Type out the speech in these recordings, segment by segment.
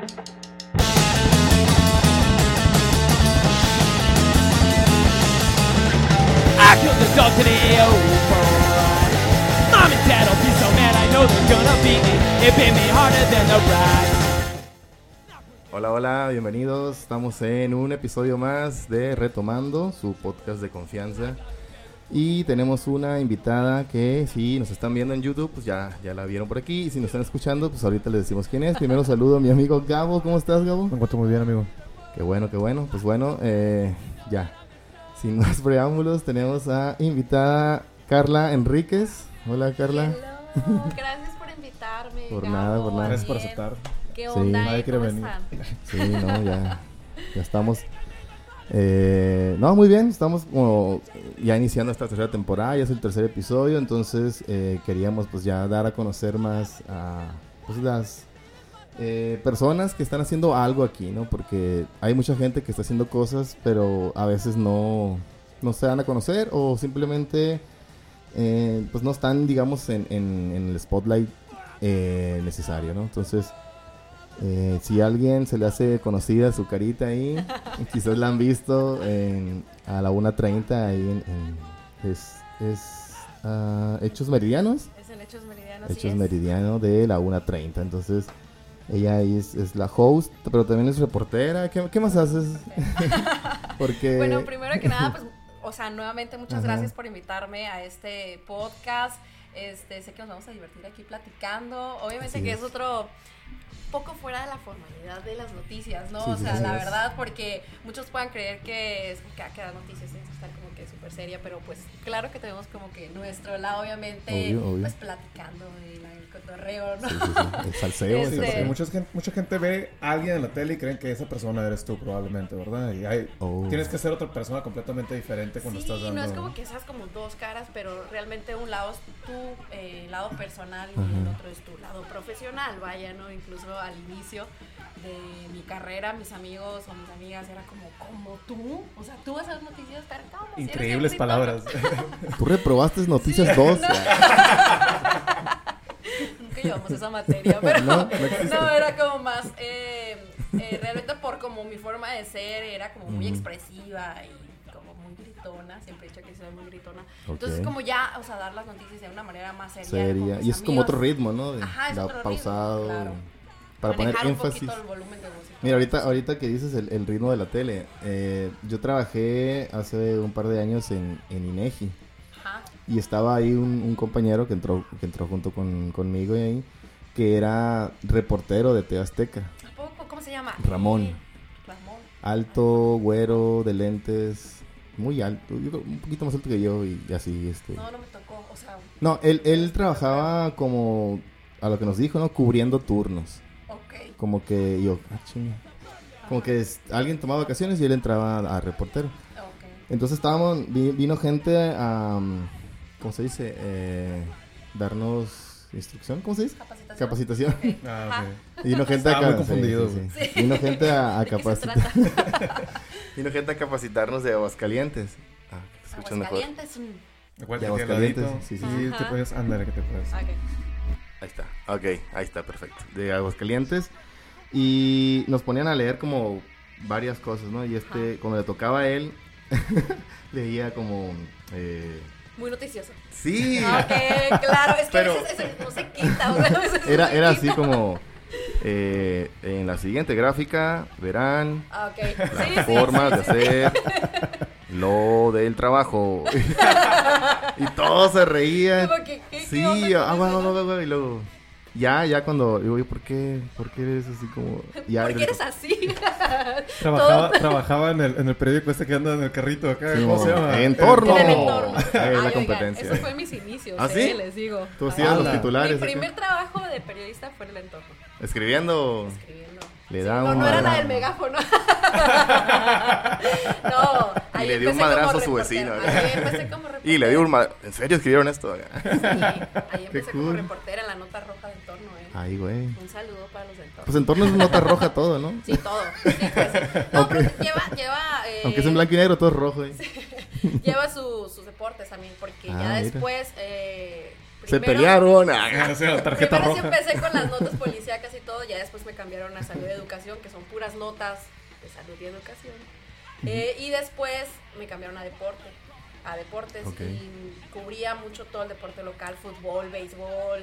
I killed the dog today, oh boy. Mom and dad be so mad, I know they're gonna beat me. It bit me harder than the ride. Hola, hola, bienvenidos. Estamos en un episodio más de Retomando, su podcast de confianza. Y tenemos una invitada que si nos están viendo en YouTube, pues ya, ya la vieron por aquí. Y si nos están escuchando, pues ahorita les decimos quién es. Primero saludo a mi amigo Gabo. ¿Cómo estás, Gabo? Me encuentro muy bien, amigo. Qué bueno, qué bueno. Pues bueno, eh, ya. Sin más preámbulos, tenemos a invitada Carla Enríquez. Hola, Carla. Hello, Gracias por invitarme. Por Gabo, nada, por nada. Gracias por aceptar. ¿Qué Sí, onda? nadie eh? quiere ¿Cómo venir. Sí, no, ya, ya estamos. Eh, no, muy bien, estamos como ya iniciando esta tercera temporada, ya es el tercer episodio, entonces eh, queríamos pues ya dar a conocer más a pues, las eh, personas que están haciendo algo aquí, ¿no? Porque hay mucha gente que está haciendo cosas, pero a veces no, no se dan a conocer o simplemente eh, pues no están, digamos, en, en- en el spotlight eh, necesario, ¿no? Entonces... Eh, si a alguien se le hace conocida su carita ahí, quizás la han visto en- a la 1.30 ahí en, en- es, es, ah, Hechos Meridianos. Es en Hechos Meridianos. sí Hechos es. Meridiano de la 1.30. Entonces, ella ahí es, es la host, pero también es reportera. ¿Qué, qué más haces? Porque... Bueno, primero que nada, pues, o sea, nuevamente muchas Ajá. gracias por invitarme a este podcast. Este, sé que nos vamos a divertir aquí platicando. Obviamente Así que es. es otro poco fuera de la formalidad de las noticias, ¿no? Sí, o sea, sí. la verdad, porque muchos puedan creer que es que, que las noticias es estar como que súper seria, pero pues claro que tenemos como que nuestro lado, obviamente, Obvio, obvio. pues platicando el, el cotorreo, ¿no? Sí, sí, sí, El salseo. Este- mucha gente, mucha gente ve a alguien en la tele y creen que esa persona eres tú probablemente, ¿verdad? Y hay- Oh. tienes que ser otra persona completamente diferente cuando sí, estás dando... no es como que seas como dos caras, pero realmente un lado es tu eh, lado personal y el otro es tu lado profesional, vaya, ¿no? Incluso al inicio de mi carrera, mis amigos o mis amigas era como, como tú, o sea, tú vas a ver noticias, Increíbles escritor". palabras. Tú reprobaste Noticias 2. Nunca llevamos esa materia, pero No, era como más, eh, eh, realmente por como mi forma de ser era como muy expresiva y como muy gritona, siempre he dicho que soy muy gritona. Entonces como ya, o sea, dar las noticias de una manera más seria. Seria. Y es como otro ritmo, ¿no? De, Ajá, es da otro ritmo, pausado. claro. Para poner Manejar énfasis. el volumen de música. Mira, ahorita, ahorita que dices el, el ritmo de la tele, eh, yo trabajé hace un par de años en, en INEGI. Y estaba ahí un, un compañero que entró, que entró junto con, conmigo y ahí, que era reportero de TV Azteca. ¿A poco? ¿Cómo se llama? Ramón. Ramón. Alto, güero, de lentes, muy alto, un poquito más alto que yo y así, este... No, no me tocó, o sea, No, él, él trabajaba como, a lo que nos dijo, ¿no? Cubriendo turnos. ok. Como que yo, ah, chinga. Como que es- alguien tomaba vacaciones y él entraba a, reportero. Ok. Entonces estábamos, vi- vino gente a, um, ¿cómo se dice? Eh, darnos instrucción, ¿cómo se dice? Capacitación. Capacitación. Ok. Ah, Ajá. ok. Vino gente a Estaba muy ca- confundido, sí, sí, güey. sí. Vino gente a, a ¿De qué se capacitar. trata? Vino gente a capacitarnos de Aguascalientes. Ah, escuchan mejor. Aguascalientes. Aguascalientes, sí, sí, sí. te puedes... Ándale, que te puedes... ok. Ahí está, ok, ahí está, perfecto. De Aguascalientes. Y nos ponían a leer como varias cosas, ¿no? Y este, Ajá. cuando le tocaba a él, leía como... eh, Muy noticioso. sí, Ok, claro, es que Pero- a veces eso no se quita. O sea, a veces no era, era quita. así como... eh, en la siguiente gráfica verán Ah, ok. las Sí, formas sí, de sí. hacer lo del trabajo. y todos se reían. Como que, ¿qué- qué Sí, onda ah, bueno, bueno, bueno, y luego... Ya, ya cuando digo, oye, ¿por qué? ¿Por qué eres así como...? Ya, ¿Por qué eres así? Trabajaba, trabajaba en, el, en el periódico este que anda en el carrito acá. Sí, ¿Cómo mo- se llama? Entorno. En el No. entorno. Ahí es la Ay, oigan, competencia. Eso fue mis inicios, ¿Ah, eh, sí? les digo. Tú Ay, hacías los titulares. Mi acá. primer trabajo de periodista fue en el entorno, Escribiendo. escribiendo. Le Sí, da no, un no era la madrazo. del megáfono. no, ahí Y le dio un como madrazo a su vecino. Ahí empecé como reportera. Y le dio un... ma- ¿En serio escribieron esto? Sí, ahí empecé como cool. reportera en la nota roja de entorno, eh. Ay, güey. Un saludo para los de entorno. Pues en torno es nota roja todo, ¿no? Sí, todo. Sí, pues. No, Aunque- pero lleva, lleva, eh, Aunque es en blanco y negro, todo es rojo. ¿eh? lleva su- sus deportes también, porque Ah, ya mira. después, eh, Se pelearon. Ah, o sea, tarjeta Primero roja. empecé con las notas policíacas y todo, ya después me cambiaron a salud y educación, que son puras notas de salud y educación. Eh, y después me cambiaron a deporte, a deportes Ok. y cubría mucho todo el deporte local, fútbol, béisbol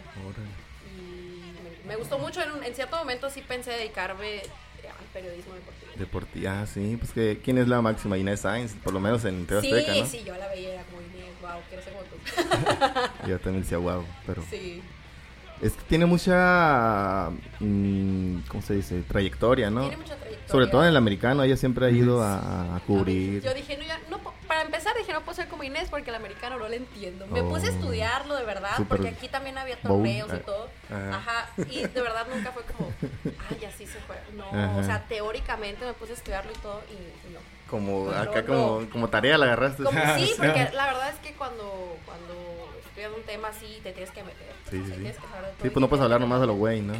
y me, me gustó mucho. En, un- en cierto momento sí pensé dedicarme eh, al periodismo deportivo. Deportiva, ah, sí, pues que ¿quién es la máxima? Inés Sainz, por lo menos en TV Sí, Azteca, ¿no? sí, yo la veía era como, wow, quiero ser como tú. Yo también decía, wow, pero sí. es que tiene mucha, mm, ¿cómo se dice? Trayectoria, ¿no? Tiene mucha trayectoria. Sobre todo en el americano, ella siempre ha ido a, a cubrir. Yo dije, no, ya, no, para empezar dije, no puedo ser como Inés porque el americano no le entiendo. Me Oh. puse a estudiarlo de verdad, porque aquí también había torneos Ah, y todo. ajá. Ajá. Y de verdad nunca fue como, ay, así se juega. No, Ajá. o sea, teóricamente me puse a estudiarlo y todo y, y no. Como No, acá, no. como, como tarea la agarraste. Como sí, Sí. porque la verdad es que cuando, cuando estudias un tema así, te tienes que meter. Sí, sí, sí. tienes que saber de todo Sí, pues no puedes hablar nomás a lo güey, ¿no?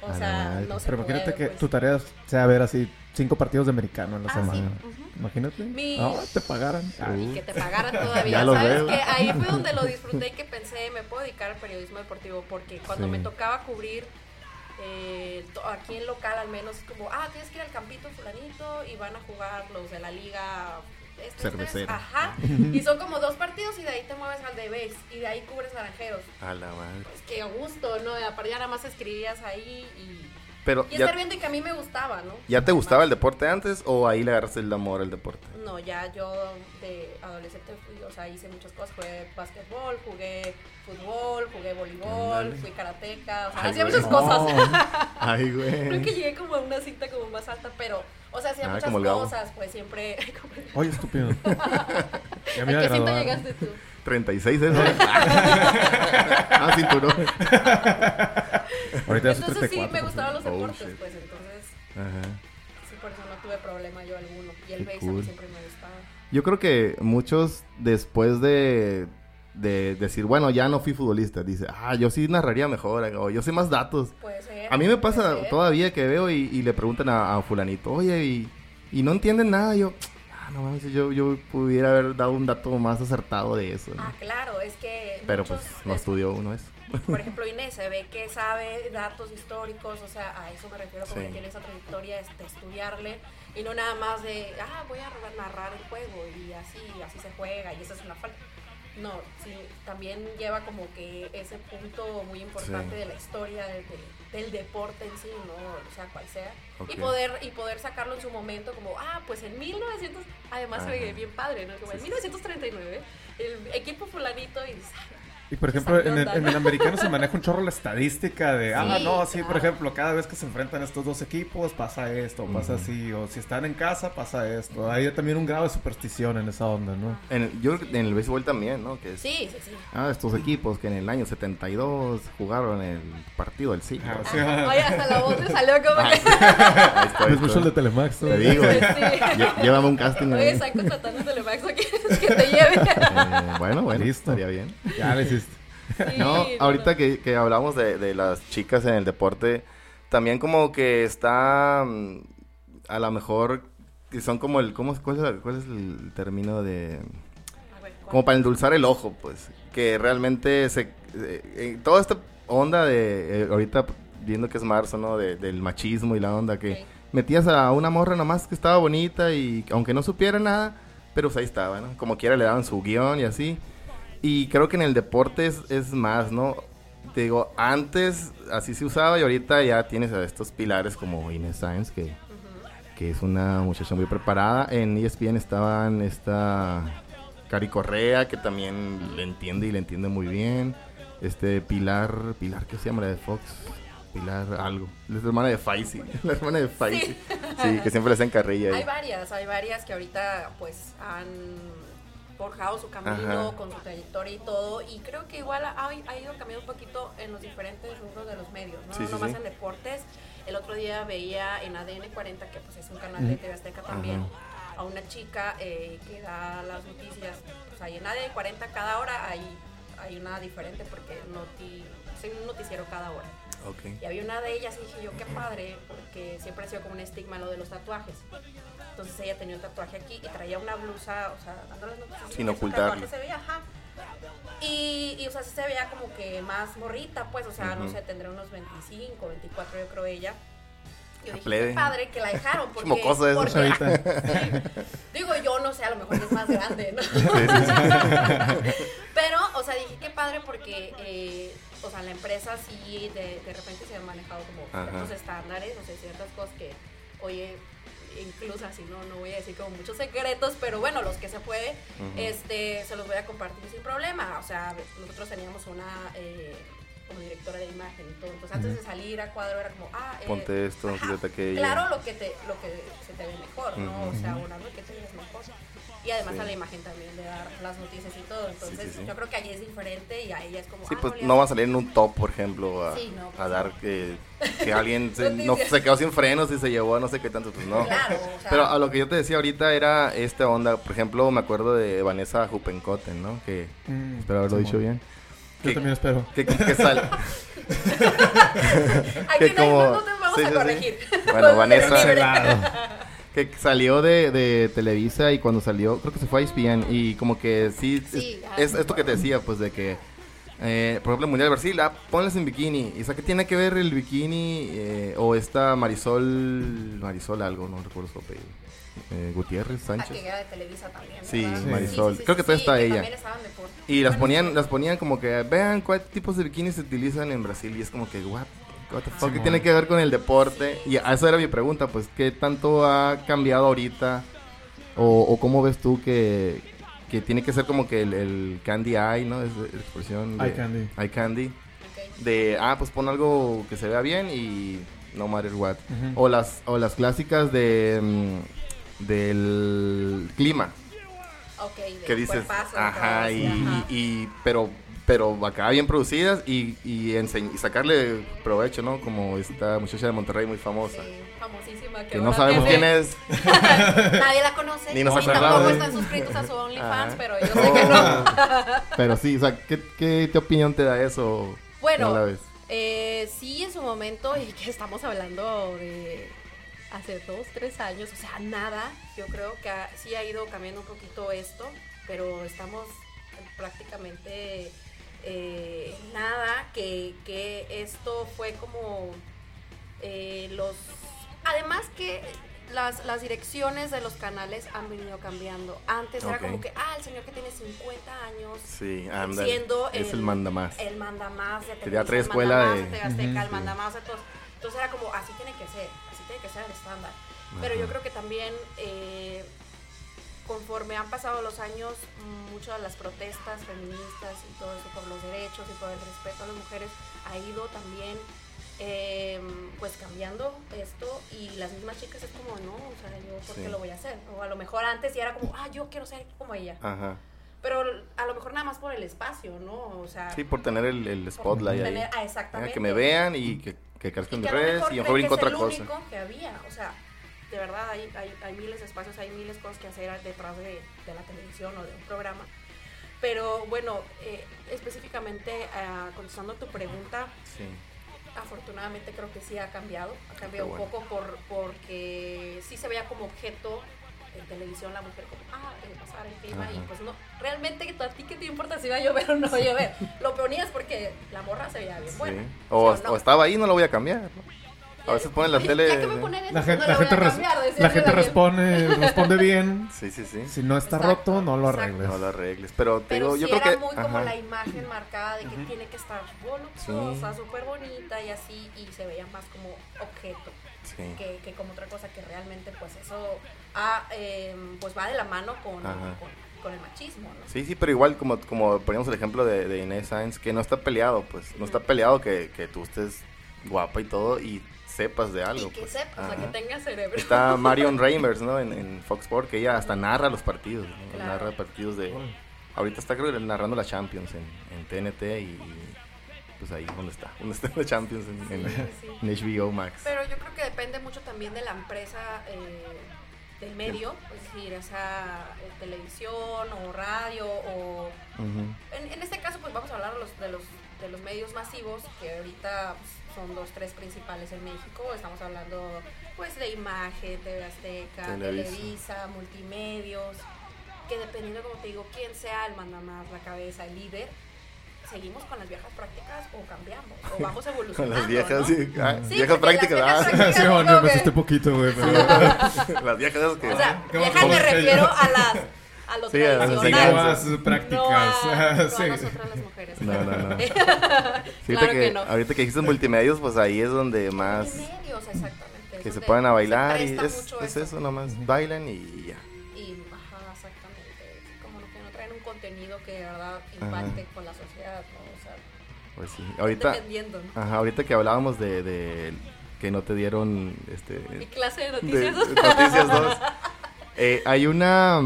O sea, no se Pero imagínate que pues. tu tarea sea ver así cinco partidos de americano en la Ah, sí. semana. Imagínate. Mi- No, te pagaran. y que te pagaran todavía. ¿Sabes veo. que Ahí fue donde lo disfruté y que pensé, me puedo dedicar al periodismo deportivo porque cuando Sí. me tocaba cubrir eh, aquí en local al menos, como, ah, tienes que ir al campito fulanito y van a jugar los de la liga. este, este, Cervecera. Ajá. Y son como dos partidos y de ahí te mueves al de base y de ahí cubres naranjeros. A la madre. Pues qué gusto, ¿no? Aparte ya nada más escribías ahí y, Pero y estar ya, viendo y que a mí me gustaba, ¿no? ¿ya te gustaba el deporte antes o ahí le agarraste el amor al deporte? No, ya yo de adolescente fui, o sea, hice muchas cosas, jugué básquetbol, jugué fútbol, jugué voleibol, fui karateca, o sea, Ay, hacía güey. muchas cosas. Ay, Creo güey. que llegué como a una cinta como más alta, pero, o sea, hacía Ah, muchas cosas, pues siempre... Oye, estúpido. Ya ¿A me iba a qué cinta llegaste tú? 36 es, ah, cinturón. Ahorita Entonces sí, 34. me gustaban los Oh, deportes, shit. pues entonces Ajá. sí, por eso no tuve problema yo alguno. Y el mí cool. siempre me gustaba. Yo creo que muchos después de, de decir, bueno, ya no fui futbolista, dice, ah, yo sí narraría mejor, o yo sé más datos. Puede ser. A mí me pasa todavía que veo y, y le preguntan a, a fulanito, oye, y, y no entienden nada, yo, ah, no mames, yo, yo pudiera haber dado un dato más acertado de eso. ¿no? Ah, claro, es que Pero muchos pues no es- estudió uno eso. Por ejemplo, Inés se ve que sabe datos históricos, o sea, a eso me refiero, como Sí. que tiene esa trayectoria este, estudiarle y no nada más de, ah, voy a narrar el juego y así, así se juega y esa es una falta. No, sí, también lleva como que ese punto muy importante Sí. de la historia de- de- del deporte en sí, ¿no? O sea, cual sea. Y poder y poder sacarlo en su momento como, ah, pues en 1900, además se ve Ajá. bien padre, ¿no? Como en 1939, el equipo fulanito y dices, "Ah, Y por ejemplo, en el, en el americano se maneja un chorro la estadística de, ah, Sí, no, sí, por claro. ejemplo, cada vez que se enfrentan estos dos equipos pasa esto, pasa Ujú. así, o si están en casa pasa esto. Hay también un grado de superstición en esa onda, ¿no? En el- yo creo que en el béisbol también, ¿no? Que es, sí, sí, sí. ah, estos equipos que en el año 72 jugaron el partido del siglo. Ah, sí. Ajá. Oye, hasta la voz me salió como Ah, que... sí. Ahí estoy, Es mucho el de. Telemax. ¿no? Te digo, Sí. lle- llévame un casting. Oye, ahí. están contratando a Telemax aquí, que te lleve. Eh, bueno, bueno, Listo. estaría bien. Ya le hiciste. Sí, No, no, ahorita no. Que, que hablamos de, de las chicas en el deporte, también como que está mm, a lo mejor que son como el ¿cómo, cuál, es, el- cuál es el término de como para endulzar el ojo, pues, que realmente se eh, eh, toda esta onda de eh, ahorita viendo que es marzo, ¿no? De- del machismo y la onda que Ok. metías a una morra nomás que estaba bonita y aunque no supiera nada, pero pues ahí estaba, ¿no? Como quiera le daban su guion y así. Y creo que en el deporte es, es más, ¿no? Te digo, antes así se usaba y ahorita ya tienes a estos pilares como Inés Sainz, que, que es una muchacha muy preparada. En ESPN estaban esta Cari Correa, que también le entiende y le entiende muy bien. Este Pilar, Pilar, ¿qué se llama la de Fox? Pilar algo. La hermana de Faisy. La hermana de Faisy. Sí, que siempre le hacen carrilla. ahí. Hay varias, hay varias que ahorita pues han forjado su camino Ajá. con su trayectoria y todo y creo que igual ha, ha ido cambiando un poquito en los diferentes rubros de los medios, ¿no? Sí, no sí, sí. en deportes. El otro día veía en ADN 40, que pues es un canal de TV Azteca también, a una chica eh, que da las noticias, pues ahí en ADN 40 cada hora hay, hay una diferente porque noti, es un noticiero cada hora. Y había una de ellas y dije yo, qué padre, porque siempre ha sido como un estigma lo de los tatuajes. Entonces ella tenía un tatuaje aquí y traía una blusa, o sea, dando las noticias. Sin ocultarlo. tatuaje se veía, ajá. Y, y, o sea, sí se veía como que más morrita, pues, o sea, no sé, tendría unos 25, 24, yo creo ella. Yo dije, plebe. qué padre que la dejaron. Porque, Mocoso eso. porque-. Sí. Digo, yo no sé, a lo mejor es más grande, ¿no? sea, dije qué padre porque, eh, o sea, la empresa sí de, de repente se han manejado como Ajá. ciertos estándares, o sea, ciertas cosas que, oye, incluso así, no, no voy a decir como muchos secretos, pero bueno, los que se puede, este, se los voy a compartir sin problema. O sea, nosotros teníamos una... eh, como directora de imagen y todo. Entonces, antes de salir a cuadro era como, ah, eh, Ponte esto, aquello. Claro, lo que, te, lo que se te ve mejor, ¿no? O sea, una lo que te ves mejor. Y además Sí. a la imagen también de dar las noticias y todo. Entonces, sí, sí. yo creo que allí es diferente y a ella es como. Sí, ah, pues le no va a salir en un top, por ejemplo, a, Sí, no, pues a no. dar que, que alguien se, no, se quedó sin frenos y se llevó a no sé qué tanto, pues no. Claro, o sea. Pero a lo que yo te decía ahorita era esta onda, por ejemplo, me acuerdo de Vanessa Jupencoten, ¿no? Que, Mm, espero haberlo dicho bien. Yo Que- también espero. Que, que, que sal- Aquí que no, hay- como- no te vamos sí, a sí, sí. corregir. Bueno, Vanessa-. Que salió de, de Televisa y cuando salió, creo que se fue a ESPN y como que sí, Sí, es, es esto que te decía, pues de que, eh, por ejemplo, el Mundial de Brasil, ah, ponles en bikini. Y o sea, ¿qué tiene que ver el bikini eh, o esta Marisol, Marisol algo, no recuerdo su apellido, eh, Gutiérrez Sánchez? que era de Televisa también. Sí. Marisol. Creo que todavía está ella. Y las ponían, las ponían como que, vean cuáles tipos de bikinis se utilizan en Brasil. Y es como que, what, what the fuck, ¿qué tiene que ver con el deporte? Y a eso era mi pregunta, pues, ¿qué tanto ha cambiado ahorita? O, o cómo ves tú que, que tiene que ser como que el, el candy eye, ¿no? Es la expresión. de- Eye candy. Eye candy. De, ah, pues pon algo que se vea bien y no matter what. Ujú. O las, o las clásicas de, mm, del clima Ok, de que dices, cuerpazo, ajá, y, ajá. y- y- pero pero acá bien producidas y, y, y sacarle provecho, ¿no? Como esta muchacha de Monterrey muy famosa. Sí, famosísima. Que, Que no sabemos quién es. Nadie la conoce. Ni nos acordamos. tampoco están suscritos a su OnlyFans, pero yo sé que no. Pero sí, o sea, ¿qué, qué, qué opinión te da eso? Bueno. Eh, sí, en su momento, y que estamos hablando de hace dos, tres años, o sea, nada, yo creo que ha- sí ha ido cambiando un poquito esto, pero estamos prácticamente eh, nada, que, que esto fue como eh, los... Además que las, las direcciones de los canales han venido cambiando. Antes era como que, ah, el señor que tiene 50 años Sí, anda. siendo Es el manda más. el manda más de Que ya Televisa, trae el escuela manda de- más de Azteca, el sí. manda más de todos. Entonces era como, así tiene que ser, así tiene que ser el estándar. Pero yo creo que también, eh, conforme han pasado los años, muchas de las protestas feministas y todo eso por los derechos y por el respeto a las mujeres ha ido también eh, pues cambiando esto y las mismas chicas es como no, o sea, yo por qué Sí. lo voy a hacer, o a lo mejor antes ya era como, ah, yo quiero ser como ella, Ajá. pero a lo mejor nada más por el espacio, ¿no? O sea, Sí, por tener el, el spotlight ahí. tener- ah, Ah, exactamente. que me vean y que, que crezcan mis redes y a lo mejor brinco otra cosa. único que había, o sea, de verdad hay, hay, hay miles de espacios, hay miles de cosas que hacer detrás de, de la televisión o de un programa. Pero bueno, eh, específicamente ah, contestando tu pregunta, Sí. afortunadamente creo que sí ha cambiado, ha cambiado Qué un bueno. poco por, porque sí se veía como objeto en televisión la mujer como, ah, eh, pasar el clima y Ajá. pues no, realmente a ti qué te importa si va a llover o no va a llover, lo ponías porque la morra se veía bien Sí. buena. O, ¿sí no? o estaba ahí, no lo voy a cambiar. ¿no? A veces ponen la tele. Ya que me ponen eso, La gente, no la lo gente, voy a res- cambiar, decía la yo gente también. responde, responde bien. Sí, sí, sí. Si no está Exacto, roto, no lo exacto. arregles. No lo arregles. Pero te Pero digo, sí yo creo era que. muy como ajá. la imagen marcada de que tiene que estar voluptuosa, súper bonita y así, y se veía más como objeto Sí. que, que como otra cosa que realmente pues eso ah, eh, pues va de la mano con, con, con el machismo, ¿no? Sí, sí, pero igual como, como poníamos el ejemplo de, de Inés Sainz, que no está peleado, pues, no está peleado que, que tú estés guapa y todo y sepas de algo. y que pues. sepas, o sea, que Ajá. tenga cerebro. Está Marion Reimers, ¿no? En, en Fox Sports, que ella hasta narra los partidos, ¿no? Claro. Narra partidos de... Ahorita está creo que narrando la Champions en, en TNT y, pues ahí donde está, donde está la Champions en, en- Sí, sí. en HBO Max. Pero yo creo que depende mucho también de la empresa, eh, del medio, es decir, esa eh, televisión o radio o. En, en este caso, pues vamos a hablar de los, de los, de los medios masivos, que ahorita pues, son los tres principales en México. Estamos hablando pues de Imagen, TV Azteca, Televisa. Televisa, Multimedios. que dependiendo, como te digo, quién sea el mandamás, la cabeza, el líder, seguimos con las viejas prácticas o cambiamos o vamos Con evolucionando. las viejas, ¿no? sí. ah, Sí, viejas las prácticas. viejas ah, prácticas- Sí, bueno, me asusté poquito, güey. pero- las viejas esas que. O sea, ¿Cómo- viejas me refiero a las a lo Sí, a las tradicional. Prácticas. No a, no a sí. nosotras las mujeres. No, no, no. claro que, que, no. ahorita que dijiste multimedios, pues ahí es donde más Multimedios, exactamente. que se ponen a bailar y es, es eso, nomás bailan y ya. Y, ajá, exactamente. Como que no traen un contenido que de verdad impacte con la sociedad, ¿no? O sea, Pues sí. Ahorita, ¿no? ajá, ahorita que hablábamos de, de que no te dieron este Mi clase de de- noticias. Noticias 2. Eh, hay una.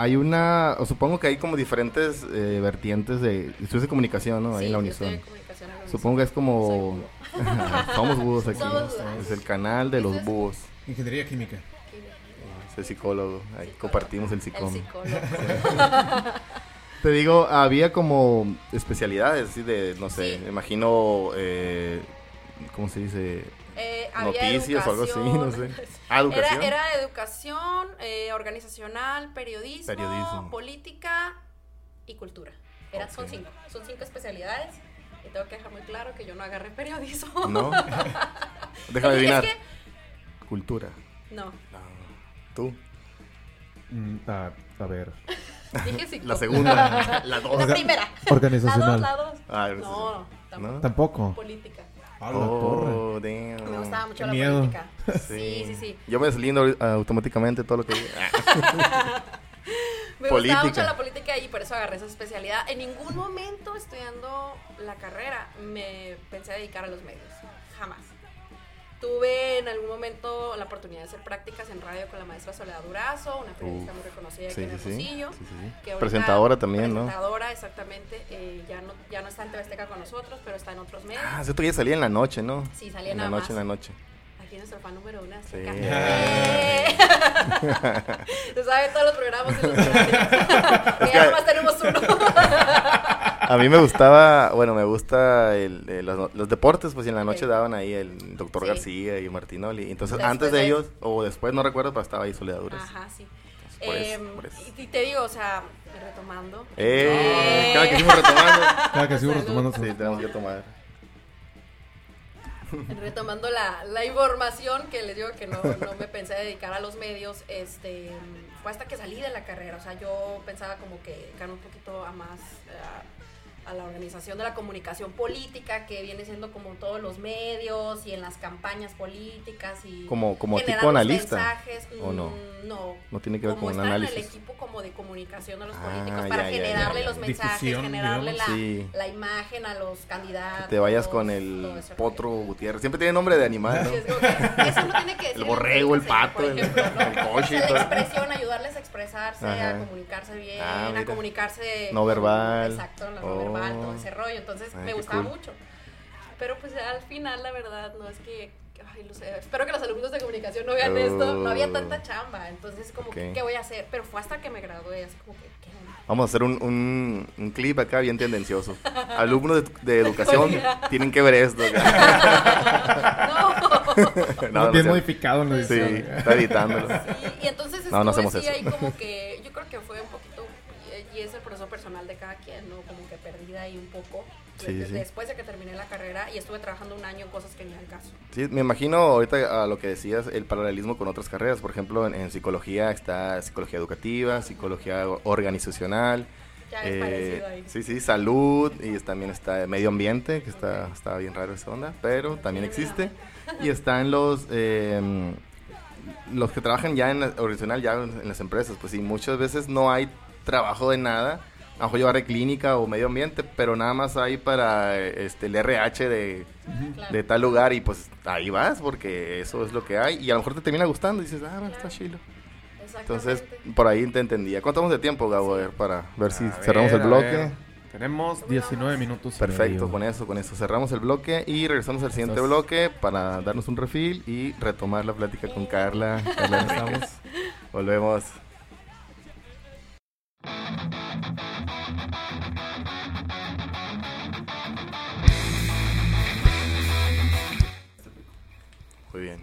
Hay una. o supongo que hay como diferentes eh, vertientes de. Estudios de comunicación, ¿no? Ahí en la Unison. en comunicación en la Supongo que es Soy como. Somos búhos aquí. Somos búhos. Es el canal de los búhos. Ingeniería química. Es el psicólogo. Ahí Psicólogo. compartimos el El psicólogo. psicólogo. Te digo, había como especialidades, ¿sí? De, no sé, Sí. me imagino. Eh, ¿Cómo se dice? Eh, había Noticias o algo así, no sé. educación. Ah, educación. Era, era educación, eh, organizacional, periodismo, Periodismo. política y cultura. Era, Son cinco. Son cinco especialidades. Y tengo que dejar muy claro que yo no agarré periodismo. ¿No? Déjame adivinar. Es Cultura. que, no, Tú. Mm, a, a ver. dije. La segunda. la dos. La primera. Organizacional. La dos, la dos. Ah, No, tampoco. ¿No? Tampoco. Política. A la torre. Oh, damn. Me gustaba mucho Qué la miedo. política. Sí, sí, sí. Yo me deslindo ahori- automáticamente todo lo que Me Política. gustaba mucho la política y por eso agarré esa especialidad. En ningún momento estudiando la carrera me pensé dedicar a los medios. Jamás. Tuve en algún momento la oportunidad de hacer prácticas en radio con la maestra Soledad Durazo, una periodista muy reconocida aquí Sí, en sí. Hermosillo. Sí, que Presentadora también, ¿no? Presentadora, exactamente. eh, ya, no, ya no está en TV con nosotros, pero está en otros medios. Ah, que ya salía en la noche, ¿no? Sí, salía en la noche, en la noche. Aquí nuestro fan número uno, Sí. ¡Eh! Se sabe todos los programas y los que- ya tenemos uno. A mí me gustaba, bueno, me gusta el, eh, los, los deportes, pues y en la noche Sí. daban ahí el doctor Sí. García y Martinoli. Entonces, Después antes de de- ellos, o después, no recuerdo, pero estaba ahí Soledad Duras. Ajá, sí. Por eso, Em, por eso. Y, te digo, o sea, retomando. ¡Eh! Cada que seguimos retomando. Cada que sigo retomando Sí, tenemos que tomar. Retomando la, la información que les digo que no, no me pensé dedicar a los medios, este, fue hasta que salí de la carrera. O sea, yo pensaba como que dedicarme un poquito a más a, a la organización de la comunicación política, que viene siendo como todos los medios y en las campañas políticas y Como- como tipo los analista, mensajes. ¿o no? Mm, No. No tiene que ver como con un estar en el análisis. equipo como de comunicación de los Ah, políticos ya, para ya, ya, generarle ya. los mensajes, Difusión, generarle la. Sí. la imagen a los candidatos. Que te vayas con el potro. Gutiérrez. Siempre tiene nombre de animal, Sí, ¿no? es como que eso no tiene que decir El borrego, el pato, el- ejemplo, ¿no? el coche y Esa todo. expresión, ayudarles a expresarse, Ajá. a comunicarse bien, Ah, a comunicarse No verbal. Exacto, no Oh. verbal, todo ese rollo. Entonces Ay, me gustaba cool. mucho. Pero pues al final, la verdad, no es que. Ay, lo sé, espero que los alumnos de comunicación no vean esto. No había Oh. tanta chamba. Entonces, como, que, Ok. ¿qué voy a hacer? Pero fue hasta que me gradué, así como que, ¿qué? Vamos a hacer un, un, un clip acá bien tendencioso. Alumnos de, de educación tienen que ver esto. No. No, no Bien sé. modificado en la Sí, está editándolo. Sí, y entonces No, no hacemos así eso. ahí como que yo creo que fue un poquito y- y es el proceso personal de cada quien, ¿no? Perdida ahí un poco Sí, sí. después de que terminé la carrera y estuve trabajando un año en cosas que ni al caso. Sí, me imagino ahorita a lo que decías, el paralelismo con otras carreras. Por ejemplo, en, en psicología está psicología educativa, psicología organizacional. Ya es eh, parecido ahí. sí, sí, salud y también está medio ambiente, que está, Ok. está bien raro esa onda, pero también existe. Y están los eh, los que trabajan ya en la organizacional, ya en las empresas. Pues sí, muchas veces no hay trabajo de nada. A lo clínica o medio ambiente, pero nada más hay para este, el RH de, Claro. de tal lugar y pues ahí vas porque eso es lo que hay y a lo mejor te termina gustando y dices, ah, bueno, está chilo. Entonces, por ahí te entendía. ¿Cuánto vamos de tiempo, Gabo? A ver, para ver si A cerramos ver, el bloque. Tenemos 19 minutos. Perfecto, con eso, con eso. Cerramos el bloque y regresamos al siguiente bloque para darnos un refil y retomar la plática con Carla. Carla. Volvemos. Muy bien.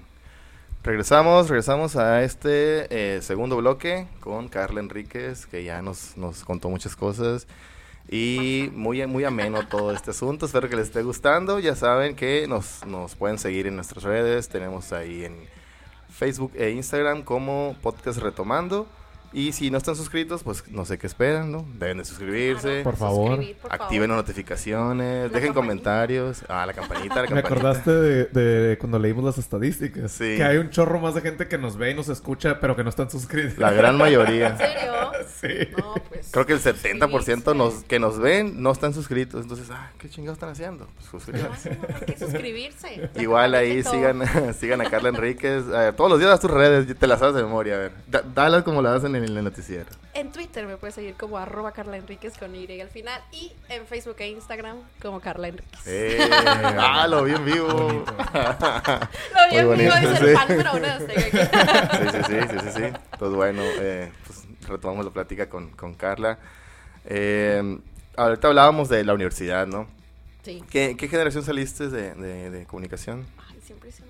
Regresamos, regresamos a este eh, segundo bloque con Carla Enríquez, que ya nos, nos contó muchas cosas. Y muy, muy ameno todo este asunto. Espero que les esté gustando. Ya saben que nos, nos pueden seguir en nuestras redes. Tenemos ahí en Facebook e Instagram como Podcast Retomando. Y si no están suscritos, pues no sé qué esperan, ¿no? Deben de suscribirse. Por favor. Suscribir, por Activen las notificaciones, La dejen campanita. comentarios. Ah, la campanita, la Me campanita. acordaste de, de cuando leímos las estadísticas. Sí. Que hay un chorro más de gente que nos ve y nos escucha, pero que no están suscritos. La gran ¿En mayoría. serio? Sí. No, pues. Creo que el 70% suscribirse. nos, que nos ven no están suscritos. Entonces, ah, ¿qué chingados están haciendo? Pues suscríbanse. no, hay que suscribirse. Igual ahí sigan, sigan a Carla Enríquez. A ver, todos los días das tus redes, te las sabes de memoria. A ver, Da- dalas como las hacen en el noticiero. En Twitter me puedes seguir como arroba Carla Enríquez con Y al final. Y en Facebook e Instagram como Carla Enríquez. Eh, ah, lo vi en vivo. Lo vi muy en vivo, dice sí. el fan número uno de Azteca. Sí, sí, sí, sí, sí, sí. Pues bueno, eh, pues retomamos la plática con, con Carla. Eh, ahorita hablábamos de la universidad, ¿no? Sí. ¿Qué, qué generación saliste de, de- de comunicación? Ay, siempre se.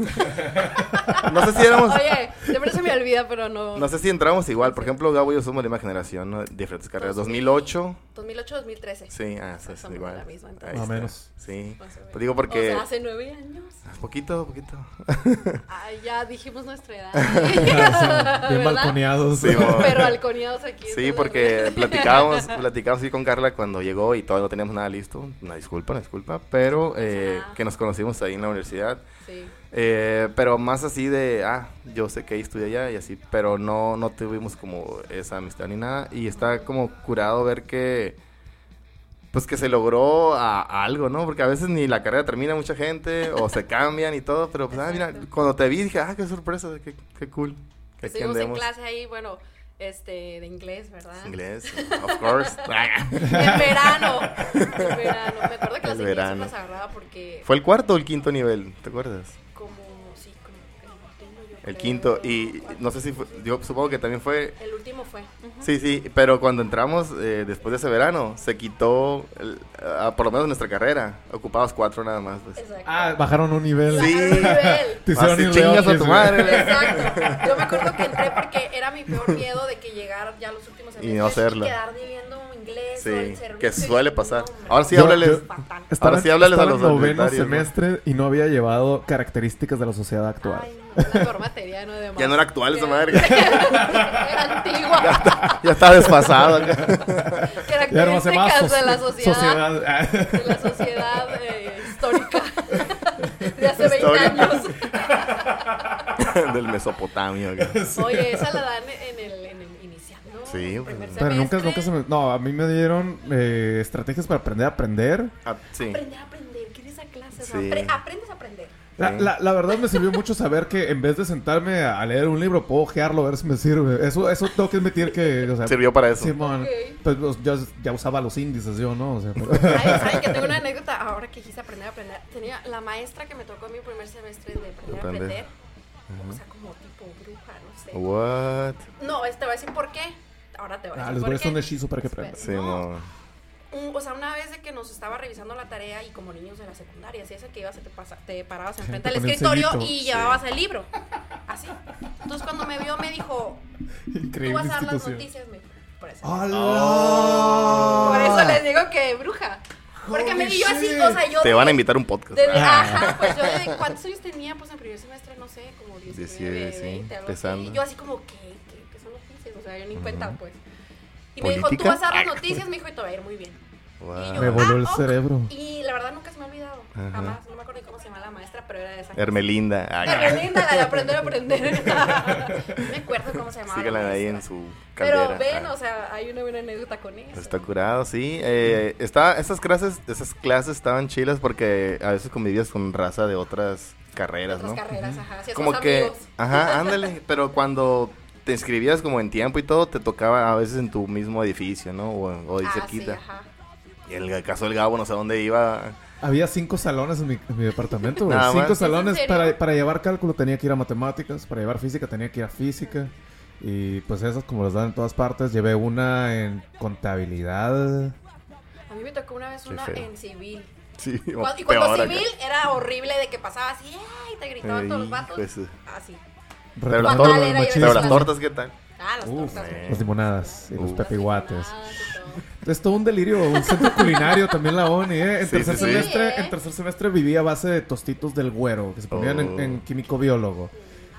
No sé si éramos... Oye, siempre se me olvida, pero no. No sé si entramos igual. Por ejemplo, Gabo y yo somos de la misma generación, ¿no? Diferentes carreras. 2008. 2008-2013. Sí, ah, sí, sí, Somos igual. la misma, entonces. Más o menos. Sí. Más o menos. Pues digo porque... O sea, hace nueve años. Poquito, poquito. Ay, ya dijimos nuestra edad. Bien ¿Verdad? balconeados. Sí. Pero halconeados aquí. Sí, porque platicábamos, platicábamos así con Carla cuando llegó y todavía no teníamos nada listo. Una disculpa, una disculpa. Pero eh, que nos conocimos ahí en la universidad. Sí. Eh, pero más así de, ah, yo sé que ahí estudié allá y así, pero no, no tuvimos como esa amistad ni nada. Y está como curado ver que, pues que se logró a, a algo, ¿no? Porque a veces ni la carrera termina mucha gente o se cambian y todo, pero pues, ah, mira, cuando te vi dije, ah, qué sorpresa, qué, qué cool. Que Estuvimos en clase ahí, bueno, este, de inglés, ¿verdad? Inglés, of course. En verano. En verano. Me acuerdo que las El verano. las agarraba porque ¿Fue el cuarto o el quinto nivel? ¿Te acuerdas? El quinto. Y no sé si fue, yo supongo que también fue El último fue. ujú. Sí, sí, pero cuando entramos eh, después de ese verano, se quitó, el- ah, por lo menos nuestra carrera, ocupabas cuatro nada más. Pues. Exacto. Ah, bajaron un nivel. Bajaron sí. un nivel. Te hicieron ir chingas a tu madre. Exacto. Yo me acuerdo que entré porque era mi peor miedo de que llegar ya los últimos semestres no hacerlo. y quedar debiendo inglés Sí, o el servicio. que suele y- pasar. no. Ahora sí Yo- háblales. yo- Fatal. Estaba, Ahora sí háblales a los en noveno semestre y no había llevado características de la sociedad actual. Ay, no, materia, no de Ya no era actual esa madre. Era antigua. ya está. Ya no hace más Características de la soci- sociedad. Ah. De la sociedad eh, histórica. De hace 20 Historia. años. Del Mesopotamio. Oye, esa la dan en el, en el inicial, ¿no? Sí, El primer pues. Pero nunca, nunca se me... No, a mí me dieron eh, estrategias para aprender a aprender. Ah, sí. Aprender a aprender. ¿Qué es esa clase? O sea, Sí. apre- aprendes. La, la- la verdad me sirvió mucho saber que en vez de sentarme a leer un libro, puedo ojearlo a ver si me sirve. Eso, eso tengo que admitir que... O sea, Sirvió para eso. Simón, Ok. pues, pues, yo ya usaba los índices yo, ¿no? O sea, pero- Ay, ¿saben que tengo una anécdota? Ahora que quise aprender a aprender. Tenía la maestra que me tocó en mi primer semestre de aprender a Aprender. aprender. O sea, como tipo bruja, no sé. What? No, este, te voy a decir por qué. Ahora te voy a Ah, decir les por voy a hacer un hechizo para que aprendan. Sí, No. mo. Un- o sea, una vez de que nos estaba revisando la tarea y como niños de la secundaria, así es que ibas, te, pasa- te parabas enfrente Te del escritorio y Sí. llevabas el libro. Así. Entonces cuando me vio me dijo, tú Increíble vas a dar las noticias, me dijo. Por eso. Por eso les digo que bruja. Porque me dio así, o sea, yo... Te de- van a invitar a un podcast. desde- Ah. ajá, pues yo de cuántos años tenía, pues en primer semestre, no sé, como 19, Diecinueve, sí, 20, algo así. empezando. Y yo así como, ¿qué? ¿Qué, qué son noticias? O sea, yo ni cuenta, pues. Y me ¿Política? dijo, tú vas a dar las noticias, me dijo, y te va a ir muy bien. Wow. Y yo, Me voló el ah, ok. cerebro. Y la verdad nunca se me ha olvidado. Ajá. Jamás. No me acuerdo ni cómo se llama la maestra, pero era de esa. Hermelinda. Ah, Hermelinda, la de aprender a aprender. no me acuerdo cómo se llamaba. la Síganla ahí en su caldera. Pero ven, Ah. o sea, hay una buena anécdota con eso. Está curado, sí. Eh, está, esas clases, esas clases estaban chilas porque a veces convivías con raza de otras carreras, Otras ¿no? carreras, ajá. Si Como que, amigos. ajá, ándale, pero cuando te inscribías como en tiempo y todo, te tocaba a veces en tu mismo edificio, ¿no? O, o ahí Ah, sí, cerquita. ajá. y en el caso del Gabo, no sé dónde iba. Había cinco salones en mi, en mi departamento, güey. Cinco más. salones. Para, para llevar cálculo tenía que ir a matemáticas. Para llevar física tenía que ir a física. Y pues esas como las dan en todas partes. Llevé una en contabilidad. A mí me tocó una vez Qué una feo. en civil. Sí, Cuando- y cuando acá. civil era horrible de que pasaba así, ¡ay! Te gritaban Ey, todos los vatos. pues, así. Pero las, era pero tortas, ¿qué tal? Ah, las Uf, tortas. eh. las limonadas y los Uf. pepiguates. Es todo un delirio, un centro culinario también la ONI, ¿eh? En, Sí, tercer sí, semestre, Sí, ¿eh? en tercer semestre vivía a base de tostitos del güero, que se ponían en, Oh. en químico biólogo.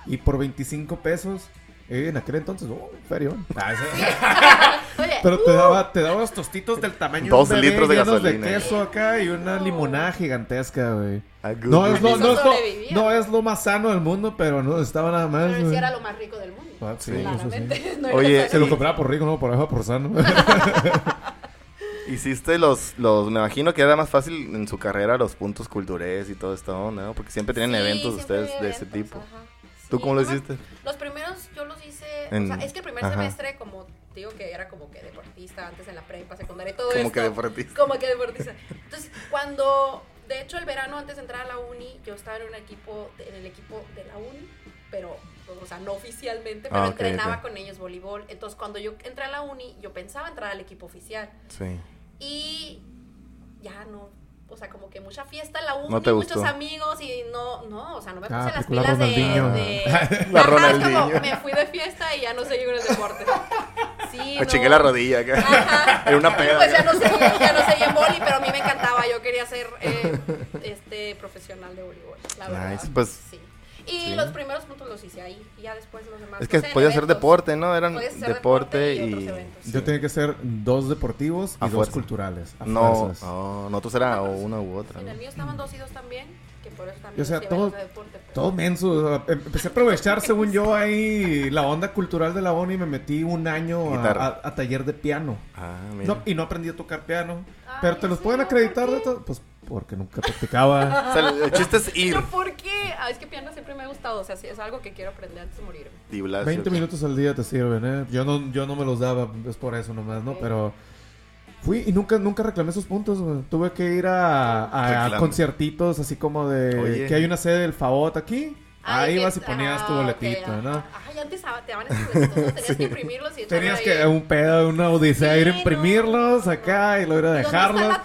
Y por 25 pesos, eh, en aquel entonces, oh, ferión. Ah, ese- Oye, Pero te daba, te daba los tostitos del tamaño Dos de un bebé litros de gasolina. de queso acá y una limonada gigantesca, güey. No es, lo, no, es lo, no es lo más sano del mundo, pero no estaba nada más. pero sí era lo más rico del mundo. Ah, sí, Sí. eso sí. Claramente. No era Oye. Se lo compraba por rico, no por abajo por sano. Hiciste los, los, me imagino que era más fácil en su carrera los puntos culturales y todo esto, ¿no? Porque siempre tienen Sí, eventos siempre ustedes de ese tipo. ajá. ¿Tú Sí, cómo lo hiciste? Los primeros En- o sea, es que el primer ajá. semestre, como te digo que era como que deportista antes en la prepa, secundaria todo Como esto. que deportista. Como que deportista. Entonces, cuando, de hecho, el verano antes de entrar a la uni, yo estaba en un equipo, en el equipo de la uni, pero, o sea, no oficialmente, pero Ah, entrenaba con ellos voleibol. Entonces, cuando yo entré a la uni, yo pensaba entrar al equipo oficial. Sí. Y ya no, o sea, como que mucha fiesta en la uni, No muchos gustó. amigos y no, no, o sea, no me Ah, puse las película pilas de, Ronaldinho. de- La Ajá, es como, Ronaldinho. me fui de fiesta y ya no seguí con el deporte. Sí, Me no. chingué la rodilla acá. Ajá. en una peda. Pues ya no seguí, ya no seguí en boli, pero a mí me encantaba, yo quería ser eh, este profesional de voleibol, la verdad. Nice, pues, sí. Y sí. los primeros puntos los hice ahí y ya después los demás. Es que podía ser eventos. deporte, ¿no? Eran hacer deporte y, y... Yo tenía que ser dos deportivos y A dos fuerza. culturales. A No, no, nosotros era o una u otra. En ¿no? el mío estaban dos y dos también, que por eso también o sea, todo- deporte, pero- Todo menso. o sea, em- empecé a aprovechar, según yo, ahí la onda cultural de la ONI y me metí un año a, a- a taller de piano. Ah, mira. No, y no aprendí a tocar piano. Ay, pero te los ¿en pueden acreditar ¿Por de todo. Pues porque nunca practicaba. O sea, el, el chiste es ir. ¿Pero por qué? Ah, es que piano siempre me ha gustado, o sea, sí, es algo que quiero aprender antes de morir. Y Blasio. 20 minutos al día te sirven, ¿eh? Yo no, yo no me los daba, es por eso nomás, ¿no? Pero fui y nunca, nunca reclamé esos puntos, güey. Tuve que ir a, a conciertitos así como de Oye. que hay una sede del Favot aquí. Ahí vas y ponías tu boletito, ¿no? ajá. Ay, antes te daban esos boletitos, ¿no? Tenías que imprimirlos y Tenías ahí. que un pedo, una odisea, Sí, ir a no. imprimirlos acá y luego ir a ¿Y dónde está la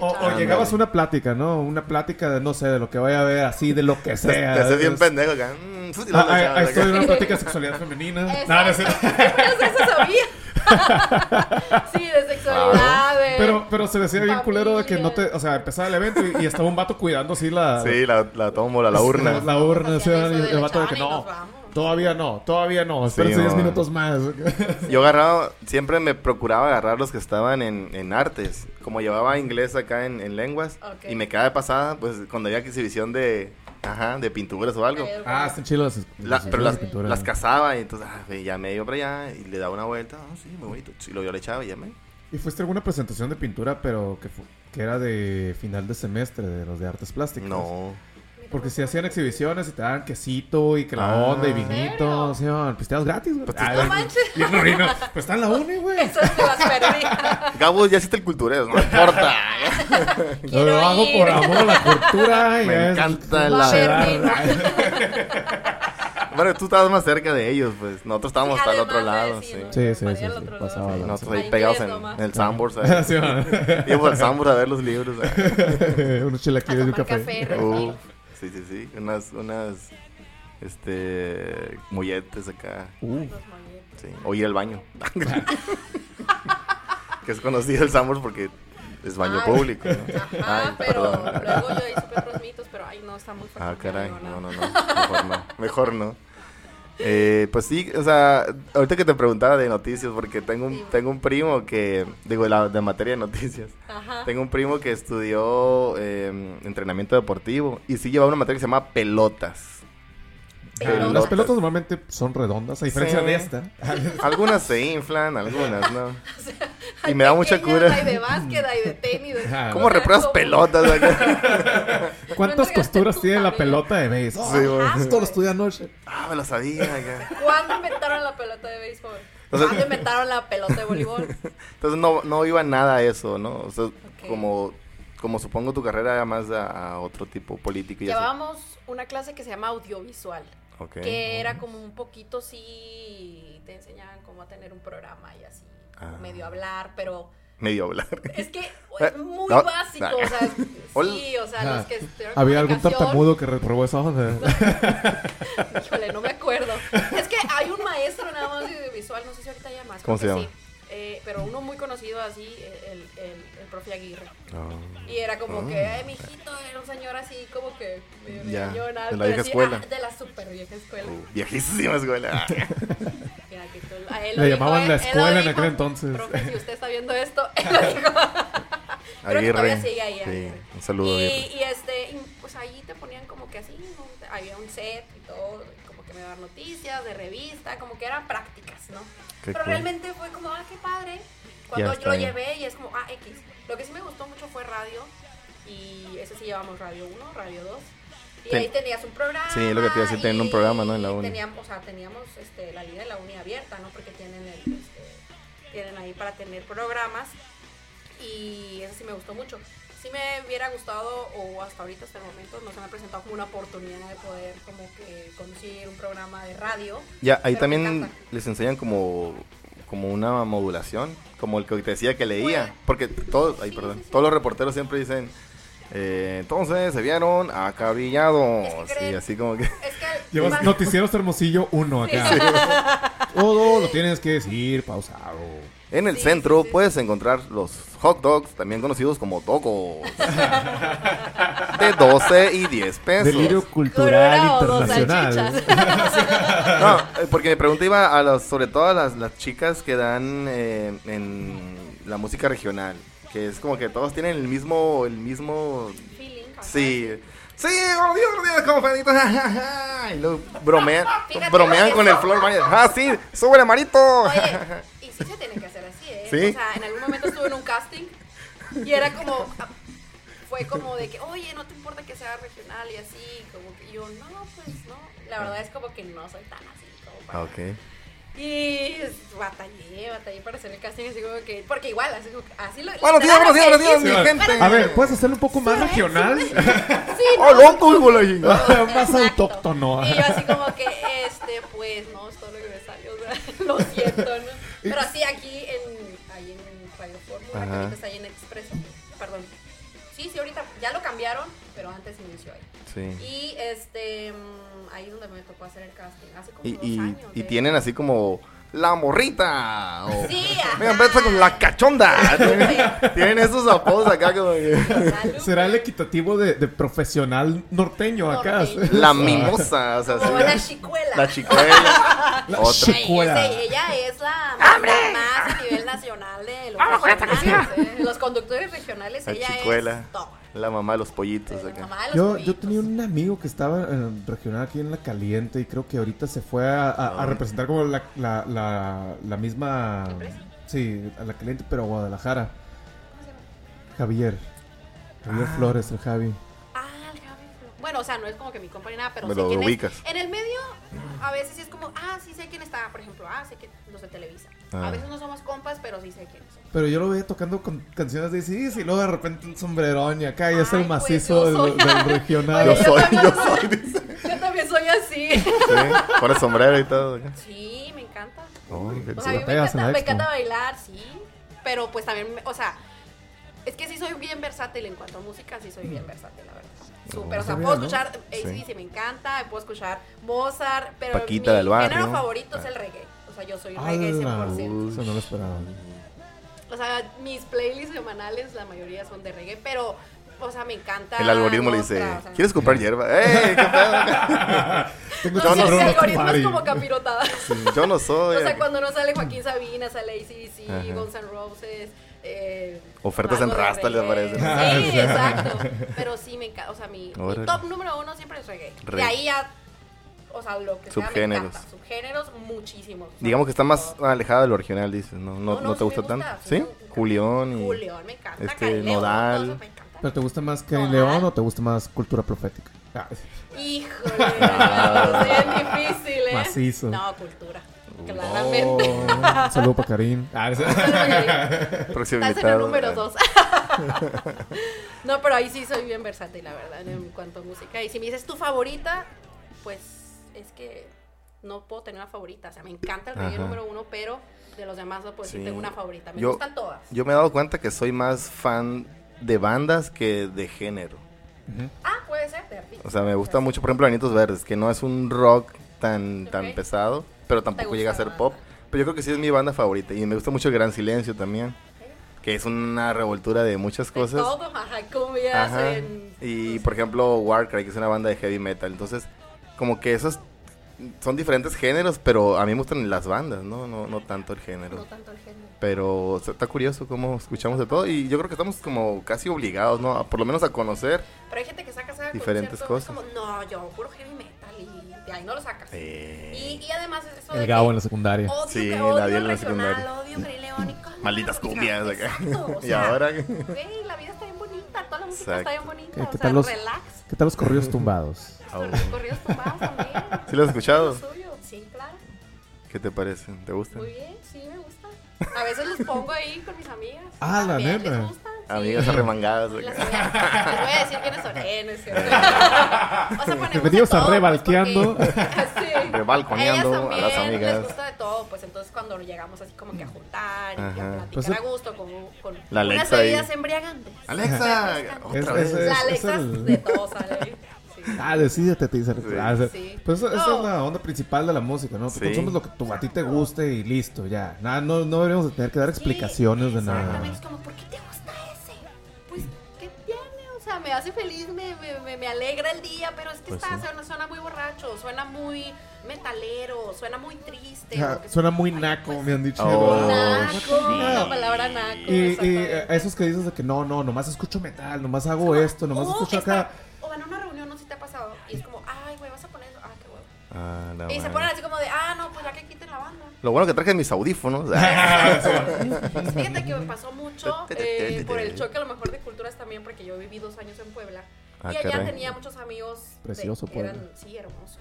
O, llegabas a una plática, ¿no? Una plática de, no sé, de lo que vaya a ver, así, de lo que Te, sea. te haces bien pendejo acá. Mm, Ah, estoy en una plática de sexualidad femenina. No, no. Eso, eso sabía. sí, de sexualidad, de... Pero, pero se decía bien culero de que no te, o sea, empezaba el evento y, y estaba un vato cuidando así la, Sí, la, la tómbola, la urna. la urna, o sea, el la vato de que no, todavía no, todavía no, espérense Sí, 10 no. minutos más. Yo agarraba, siempre me procuraba agarrar los que estaban en, en artes. Como llevaba inglés acá en, en lenguas y me quedaba de pasada, pues cuando había exhibición de, ajá, de pinturas o algo. Ah, están chilos las, La- las pero las, pinturas. las cazaba y entonces ah, ya me iba para allá y le daba una vuelta. Ah, sí, muy bonito. Y luego yo le echaba y ya me. ¿Y fuiste a alguna presentación de pintura, pero que, fu- que era de final de semestre, de los de artes plásticas? No. Porque si hacían exhibiciones y te daban quesito y que la Ah. onda y ¿En vinito, sí, pisteados gratis, güey. Pues Ah, No manches. Pues está en la uni, güey. Eso se las perdí. Gabo, ya hiciste el culturero, no importa. Lo Quiero hago ir. por amor a la cultura. y Me es- encanta la- se da- bueno, tú estabas más cerca de ellos, pues. Nosotros estábamos Sí, hasta el otro lado, sí, sí. Sí, sí, ir pasaba Nosotros Ahí pegados en, el Sambors. Sí. Íbamos al Sambors a ver los libros. Unos chilaquiles y un café. Uh, sí, sí, sí. Unas, unas, este, molletes acá. Uh. Sí. O ir al baño. que es conocido el Sambors porque es baño Ay. público. ¿no? Ajá, Ay, pero perdón. luego yo supe otros mitos, pero ay, no, está muy fuerte. Ah, caray. no, No, no. Mejor no. Mejor no. Eh, pues sí, o sea, ahorita que te preguntaba de noticias, porque tengo un, Sí. tengo un primo que, digo, la, de materia de noticias, Ajá. tengo un primo que estudió eh, entrenamiento deportivo y sí llevaba una materia que se llama pelotas. Pelotas. Las pelotas normalmente son redondas, a diferencia Sí. de esta. Algunas se inflan, algunas no. Hay Y me da mucha cura. Hay de básquet, hay de tenis. de- Ajá. ¿Cómo repruebas como- pelotas? acá? ¿Cuántas costuras tu tiene la pelota de béis? Sí, Ah, güey. Esto lo estudié anoche. Ah, me lo sabía. acá. ¿Cuándo inventaron la pelota de béisbol? Sea- ¿Cuándo inventaron la pelota de voleibol? Entonces no, no iba nada a eso, ¿no? O sea, como, como supongo tu carrera era más a, a otro tipo político y eso. Llevábamos una clase que se llama audiovisual, Que era como un poquito sí, te enseñaban cómo a tener un programa y así, Ah. medio hablar, pero medio hablar. Es que es muy no, básico, no. o sea, sí, o sea, los que ¿Había algún tartamudo que reprobó esa hoja? Híjole, no me acuerdo. Es que hay un maestro nada más de visual, no sé si ahorita hay más. ¿Cómo se llama? sí. Eh, pero uno muy conocido así, el, el, el profe Aguirre. No. Y era como Ah. que, ay, mijito, era un señor así, como que medio Ya, regañón, de la vieja así. escuela. Ah, de la super vieja escuela. Uh, viejísima escuela. Mira, que tú- a él lo Le dijo, llamaban la él- él lo escuela en dijo. aquel entonces. Profe, si usted está viendo esto, él lo dijo. Creo todavía sigue ahí, Sí, Aguirre. un saludo a Y, Aguirre. y este, y, pues ahí te ponían como que así, ¿no? había un set y todo, y como que me daban noticias de revista, como que eran prácticas, ¿no? Qué Pero cool. realmente fue como, ah, qué padre. Cuando yo lo llevé y es como, ah, X. Lo que sí me gustó mucho fue radio, y ese sí llevamos radio 1, radio 2. Y Ten- ahí tenías un programa. Sí, lo que te iba a decir, tenían un programa, ¿no? En la uni. Teníamos, o sea, teníamos este, la liga de la uni abierta, ¿no? Porque tienen, el, este, tienen ahí para tener programas y eso sí me gustó mucho. Sí me hubiera gustado, o hasta ahorita, hasta el momento, no se me ha presentado como una oportunidad de poder como que conseguir un programa de radio. Ya, ahí también les enseñan como, como una modulación, como el que te decía que leía. Puede. Porque todos, ay, Sí, perdón, sí, sí. todos los reporteros siempre dicen, eh, entonces se vieron acabrillados. Es que Y así como que... Es que Llevas más- Noticieros Hermosillo 1 acá. Todo lo tienes que decir pausado. En el Sí, centro sí, sí. puedes encontrar los hot dogs, también conocidos como tocos. de 12 y 10 pesos. Delirio cultural internacional. No, porque mi pregunta iba a los, sobre todo a las, las chicas que dan eh, en la música regional, que es como que todos tienen el mismo, el mismo, Feeling, sí, sí, gordillo, gordillo, como ja, y luego bromean, bromean con el flor, María, ah, sí, súbele, marito. Oye, y sí se tiene que hacer. Sí. O sea, en algún momento estuve en un casting y era como, ah, fue como de que, oye, no te importa que sea regional y así, como que yo, no, pues no. La verdad es como que no soy tan así, como para... Ah, ok. Y batallé, batallé para hacer el casting así como que, porque igual, así, como que- así lo... Buenos días, buenos días, buenos días, Sí, mi gente. A ver, ¿puedes hacerlo un poco más Sí, regional? Sí, ¡Oh, no, loco, chingada! más autóctono. Y yo así como que, este, pues, no, es todo lo que me salió, o sea, lo siento, ¿no? Pero así aquí en, ahorita está ahí en Expreso, perdón. Sí, sí, ahorita ya lo cambiaron, pero antes inició ahí. Sí. Y, este, mm, ahí es donde me tocó hacer el casting, hace como Y, dos y, años. y de- tienen así como la morrita. O, Sí. Venga, empieza con la cachonda. tienen, tienen esos apodos acá como que-. Será el equitativo de, de profesional norteño acá. Norteño. La mimosa, o sea, Como sí. la chicuela. La chicuela. La Otra. Chicuela. ella es la mamá más nacional de los regionales, ¿eh? Los conductores regionales, La ella chicuela. es top. La mamá de los pollitos La acá. mamá de los Yo, yo tenía un amigo que estaba en regional aquí en La Caliente y creo que ahorita se fue a, a- a Ah. representar como la, la, la, la misma... Sí, a La Caliente, pero a Guadalajara. Javier. Javier Ah. Flores, el Javi. Bueno, o sea, no es como que mi compa ni nada, pero Me sé lo quién ubicas. es. En el medio, a veces sí es como, ah, sí sé quién está, por ejemplo, ah, sé que los de Televisa. Ah. A veces no somos compas, pero sí sé quiénes son. Pero yo lo veía tocando con canciones de sí y luego de repente un sombrerón y acá y es el pues, macizo yo soy- del, del regional. Yo soy, también yo soy. dice. Yo también soy así. Sí, Pone sombrero y todo. Sí, me encanta. Oh, O Se sea, a mí me en encanta, me encanta bailar, sí. Pero pues también, o sea, es que sí soy bien versátil en cuanto a música, sí soy bien versátil, la verdad. Súper, o sea, puedo escuchar ACDC, me encanta, puedo escuchar Mozart, pero Paquita mi del barrio. género favorito es Ah. el reggae. O sea, yo soy reggae 100%. Eso no lo esperaba. O sea, mis playlists semanales, la mayoría son de reggae, pero, o sea, me encanta. El algoritmo le dice, o sea, ¿quieres comprar hierba? ¡Ey, qué pedo! Tengo No, Yo sí, no el soy algoritmo es como capirotada. Sí, Yo no soy. O sea, cuando no sale Joaquín Sabina, sale ACDC. Guns N' Roses. Eh, Ofertas en Rasta le reggae. aparecen. Sí, exacto. Pero sí me encanta. O sea, mi, mi top número uno siempre es reggae. Reggae. De ahí ya. O sea, lo que sea me Subgéneros. encanta. Subgéneros, muchísimos. Digamos que está más alejada de lo original, dices. ¿No, no, No, no no, te gusta gusta, tanto? sí. Julián y... Julián, me encanta. este, Nodal. eso me encanta. ¿Pero te gusta más que Nodal. León o te gusta más cultura profética? Ah, Híjole, Ah. es bien difícil, ¿eh? Macizo. No, cultura. Claramente. Oh, saludo para Karim. Ah, Próximo Estás en el número dos. no, pero ahí sí soy bien versátil, la verdad, en cuanto a música. Y si me dices tu favorita, pues es que no puedo tener una favorita. O sea, me encanta el reggae número uno, pero de los demás no puedo decir Sí. tengo una favorita. Me Yo- gustan todas. Yo me he dado cuenta que soy más fan de bandas que de género. Ah, puede ser, de. O sea, me gusta mucho, por ejemplo, Anitos Verdes, que no es un rock tan, tan pesado, pero tampoco llega a ser pop. Pero yo creo que sí es mi banda favorita. Y me gusta mucho Gran Silencio también, que es una revoltura de muchas cosas. De todo, ajá, cumbias, Ajá. en- Y por ejemplo, Warcry, que es una banda de heavy metal. Entonces, como que esos son diferentes géneros, pero a mí me gustan las bandas, ¿no? No, no tanto el género. No tanto el género. Pero está curioso cómo escuchamos de todo y yo creo que estamos como casi obligados, ¿no? A, por lo menos a conocer. Pero hay gente que saca Diferentes cosas. como, no, yo puro y de ahí no lo sacas. Eh, Y, y además es eso de El Gabo que en la secundaria. odio, Sí, que la odio en la regional, secundaria. odio León y cosas, Malditas no, cumbias acá. exacto, o y ahora... Güey, la vida está bien bonita, toda la música Exacto. está bien bonita, ¿Qué- o qué sea, tal los- relax. ¿Qué tal los corridos tumbados? Con los corridos tumbados también. ¿Sí lo has escuchado? Sí, claro. ¿Qué te parece? ¿Te gustan? Muy bien, sí, me gusta. A veces los pongo ahí con mis amigas. Ah, la neta. Gustan, sí. Amigas arremangadas. Amigas- Les voy a decir quiénes son. Eh, no es cierto. O sea, ponemos Bienvenidos a Rebalqueando. Pues, porque- sí. Rebalconeando a las también amigas. Les gusta de todo, pues entonces cuando llegamos así como que a juntar y a Ajá. platicar Pues, a gusto con, con La unas Alexa ahí. bebidas embriagantes. Alexa, Es- otra vez. es- La Alexa el- de todo sale. Ah, decídete, te dice. Ah, o sea, Sí. Pues esa, esa No. es la onda principal de la música, ¿no? Sí. Consumes lo que tú- a ti te guste y listo, ya. Nada, no, no deberíamos de tener que dar explicaciones de nada. Exactamente, es como, ¿por qué te me hace feliz, me, me, me, alegra el día, pero es que Pues está, sí. suena, suena muy borracho, suena muy metalero, suena muy triste. Ah, lo que suena sea. muy naco, me han dicho. Oh, Naco, sí. la palabra naco. Y, y eh, esos que dices de que no, no, nomás escucho metal, nomás hago esto, nomás O escucho está- acá. O en una reunión, no sé si te ha pasado, y es como, ay, güey, vas a poner eso, ah, qué huevo. Ah, la Y se madre. ponen así como de, ah, no, pues ya que banda. Lo bueno que traje mis audífonos. Fíjate que me pasó mucho eh, por el choque a lo mejor de culturas también, porque yo viví dos años en Puebla. Ah, y allá caray. tenía muchos amigos. de- Precioso que eran- Puebla. sí, hermoso.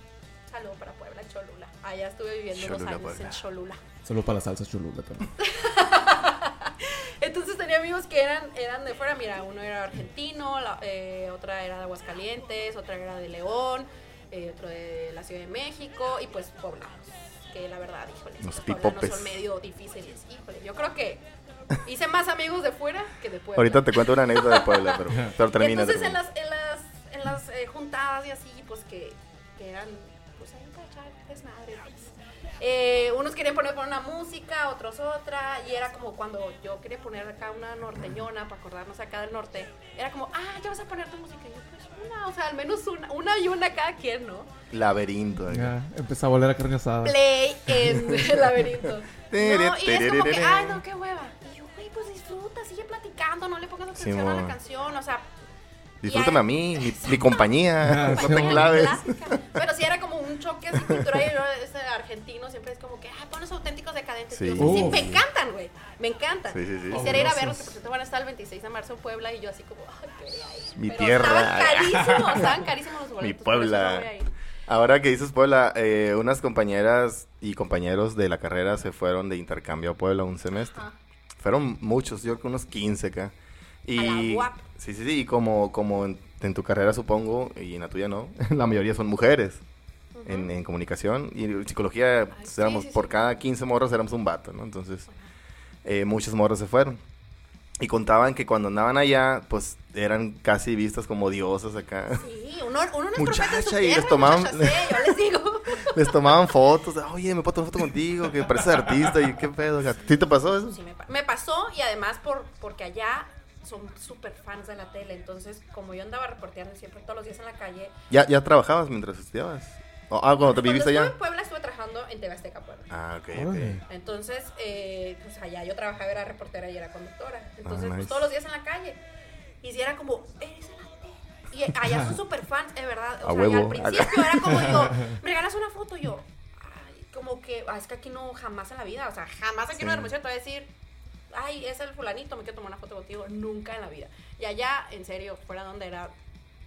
Saludo para Puebla, Cholula. Allá estuve viviendo Cholula, dos años Puebla. en Cholula. Solo para la salsa chulula también. Entonces tenía amigos que eran, eran de fuera. Mira, uno era argentino, la- eh, otra era de Aguascalientes, otra era de León, eh, otro de la Ciudad de México y pues poblanos. Que la verdad, híjole, Los pipopes. son medio difíciles. Híjole, yo creo que hice más amigos de fuera que de Puebla. Ahorita te cuento una anécdota de Puebla, pero, pero termina. entonces en las, en las, en las eh, juntadas y así, pues que, que eran, pues ahí para echar desmadre. pues. Eh, unos querían poner por una música, otros otra, y era como cuando yo quería poner acá una norteñona para acordarnos acá del norte, era como, ah, ya vas a poner tu música, y yo una, o sea, al menos una, una y una cada quien, ¿no? Laberinto. Ya, empezó a voler a carne asada. Play en el laberinto. No, y es como que, ay, no, qué hueva. Y yo, güey, pues disfruta, sigue platicando, no le pongas atención a la canción, o sea, Disfrútame a mí, mi, mi compañía. Ah, no te bueno. claves. Pero sí era como un choque así cultural. Y yo, ese argentino siempre es como que, ah, pones auténticos decadentes. Sí. Sí, sí, Uh. me encantan, güey. Me encantan. Sí, sí, sí. Quisiera ir a verlos, que por cierto van a estar el 26 de marzo en Puebla. Y yo así como, ay, quería ir. Mi Pero tierra. Estaban carísimos, estaban carísimos los boletos. Mi Puebla. Ahora que dices Puebla, eh, unas compañeras y compañeros de la carrera se fueron de intercambio a Puebla un semestre. Ajá. Fueron muchos, yo creo que unos 15 acá. Y, A la UAP. Sí, sí, sí, y como, como en, en tu carrera supongo, y en la tuya no, la mayoría son mujeres en, en comunicación. Y en psicología, Ay, sí, éramos, sí, por sí. cada 15 morros éramos un vato, ¿no? Entonces, eh, muchos morros se fueron. Y contaban que cuando andaban allá, pues eran casi vistas como diosas acá. Sí, uno, uno no Muchacha, profeta en su y les tomaban- muchacha, sí, yo les digo. Les tomaban fotos, oye, me puedo tomar foto contigo, que pareces artista, y qué pedo. ¿Sí te pasó eso? Sí, me, me pasó y además por porque allá son súper fans de la tele. Entonces, como yo andaba reporteando siempre todos los días en la calle. ¿Ya, ya trabajabas mientras estudiabas? Oh, ah, cuando te viviste allá. en Puebla estuve trabajando en TV Azteca Puebla. Ah, ok, Órale. ok. Entonces, eh, pues allá yo trabajaba, era reportera y era conductora. Entonces, Ah, pues nice. todos los días en la calle. Y si era como, eres en la tele. Y allá son súper fans, de verdad. O A sea, huevo. al principio era como yo, me regalas una foto, yo. Ay, como que, ah, es que aquí no, jamás en la vida. O sea, jamás aquí Sí. una hermosa te voy a decir, ay, es el fulanito, me quiero tomar una foto contigo. Nunca en la vida. Y allá, en serio, fuera donde era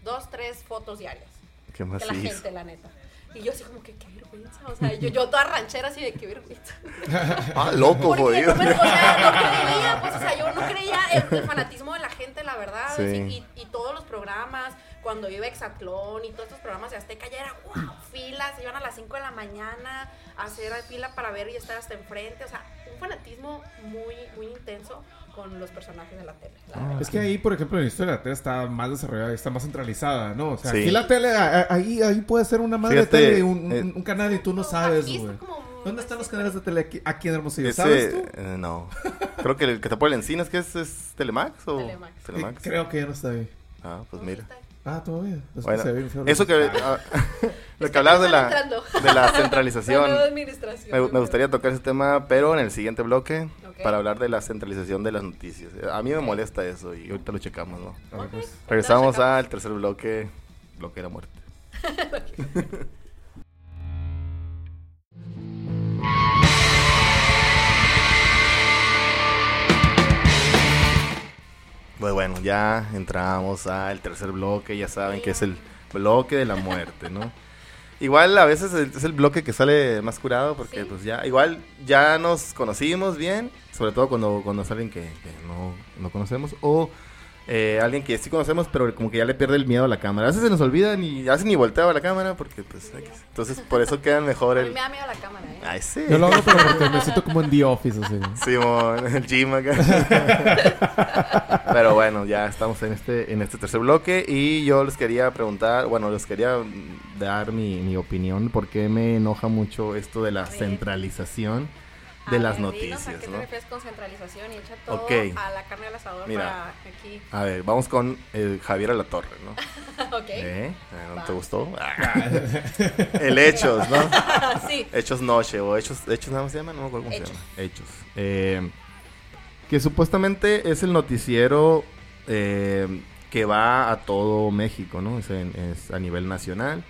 dos, tres fotos diarias ¿Qué más de la hizo? gente, la neta. Y yo así como que, qué vergüenza. O sea, yo, yo toda ranchera así de qué vergüenza. Ah, loco, jodido. no, o sea, no creía, pues, o sea, yo no creía el, el fanatismo de la gente, la verdad. Sí. así, y, y todos los programas, cuando iba Exatlón y todos estos programas de Azteca, ya era wow, fila fila, se iban a las 5 de la mañana a hacer fila para ver y estar hasta enfrente. O sea, un fanatismo muy, muy intenso con los personajes de la tele. la Ah. Es que ahí, por ejemplo, la historia de la tele está más desarrollada, está más centralizada, ¿no? O sea, Sí. aquí la tele, ahí, ahí puede ser una madre Fíjate, de tele, un, eh, un- canal y tú no sabes, güey. como- ¿Dónde están los canales de tele aquí, aquí en Hermosillo? Ese, ¿Sabes tú? eh, no. Creo que el que está por el Encinas, que es, es Telemax o Telemax. Eh, creo que ya no está ahí. Ah, pues mira. está ahí. Ah, todavía. Es que Bueno, se ve bien feo. eso que Ah, lo que hablabas de la de la La centralización. nueva administración. Me, me gustaría tocar ese tema, pero en el siguiente bloque, para hablar de la centralización de las noticias. A mí me molesta eso y ahorita lo checamos, ¿no? Ok. pues. Regresamos al tercer bloque, bloque de la muerte. Pues bueno, ya entramos al tercer bloque, ya saben que es el bloque de la muerte, ¿no? Igual a veces es el bloque que sale más curado porque Sí. pues ya, igual ya nos conocimos bien, sobre todo cuando, cuando es alguien que, que no, no conocemos o eh, alguien que sí conocemos pero como que ya le pierde el miedo a la cámara. A veces se nos olvida ni, a veces ni volteaba la cámara porque pues entonces por eso queda mejor A mí el... me da miedo la cámara, ¿eh? Ay, sí. Yo lo hago pero porque me siento como en The Office, así. Simón, el gym acá. Pero bueno, ya estamos en este, en este tercer bloque y yo les quería preguntar, bueno, les quería dar mi, mi opinión, porque me enoja mucho esto de la A centralización de A las ver, dinos noticias, ¿A qué ¿no? te refieres con centralización y echa todo Ok. a la carne al asador Mira. para aquí? A ver, vamos con eh, Javier Alatorre, ¿no? ok. ¿Eh? Eh, ¿No te gustó? Ah. El Hechos, ¿no? sí. Hechos Noche o Hechos, Hechos nada más se llama, no me acuerdo cómo Hechos. se llama. Hechos. Eh, que supuestamente es el noticiero eh, que va a todo México, ¿no? Es, en- es a nivel nacional.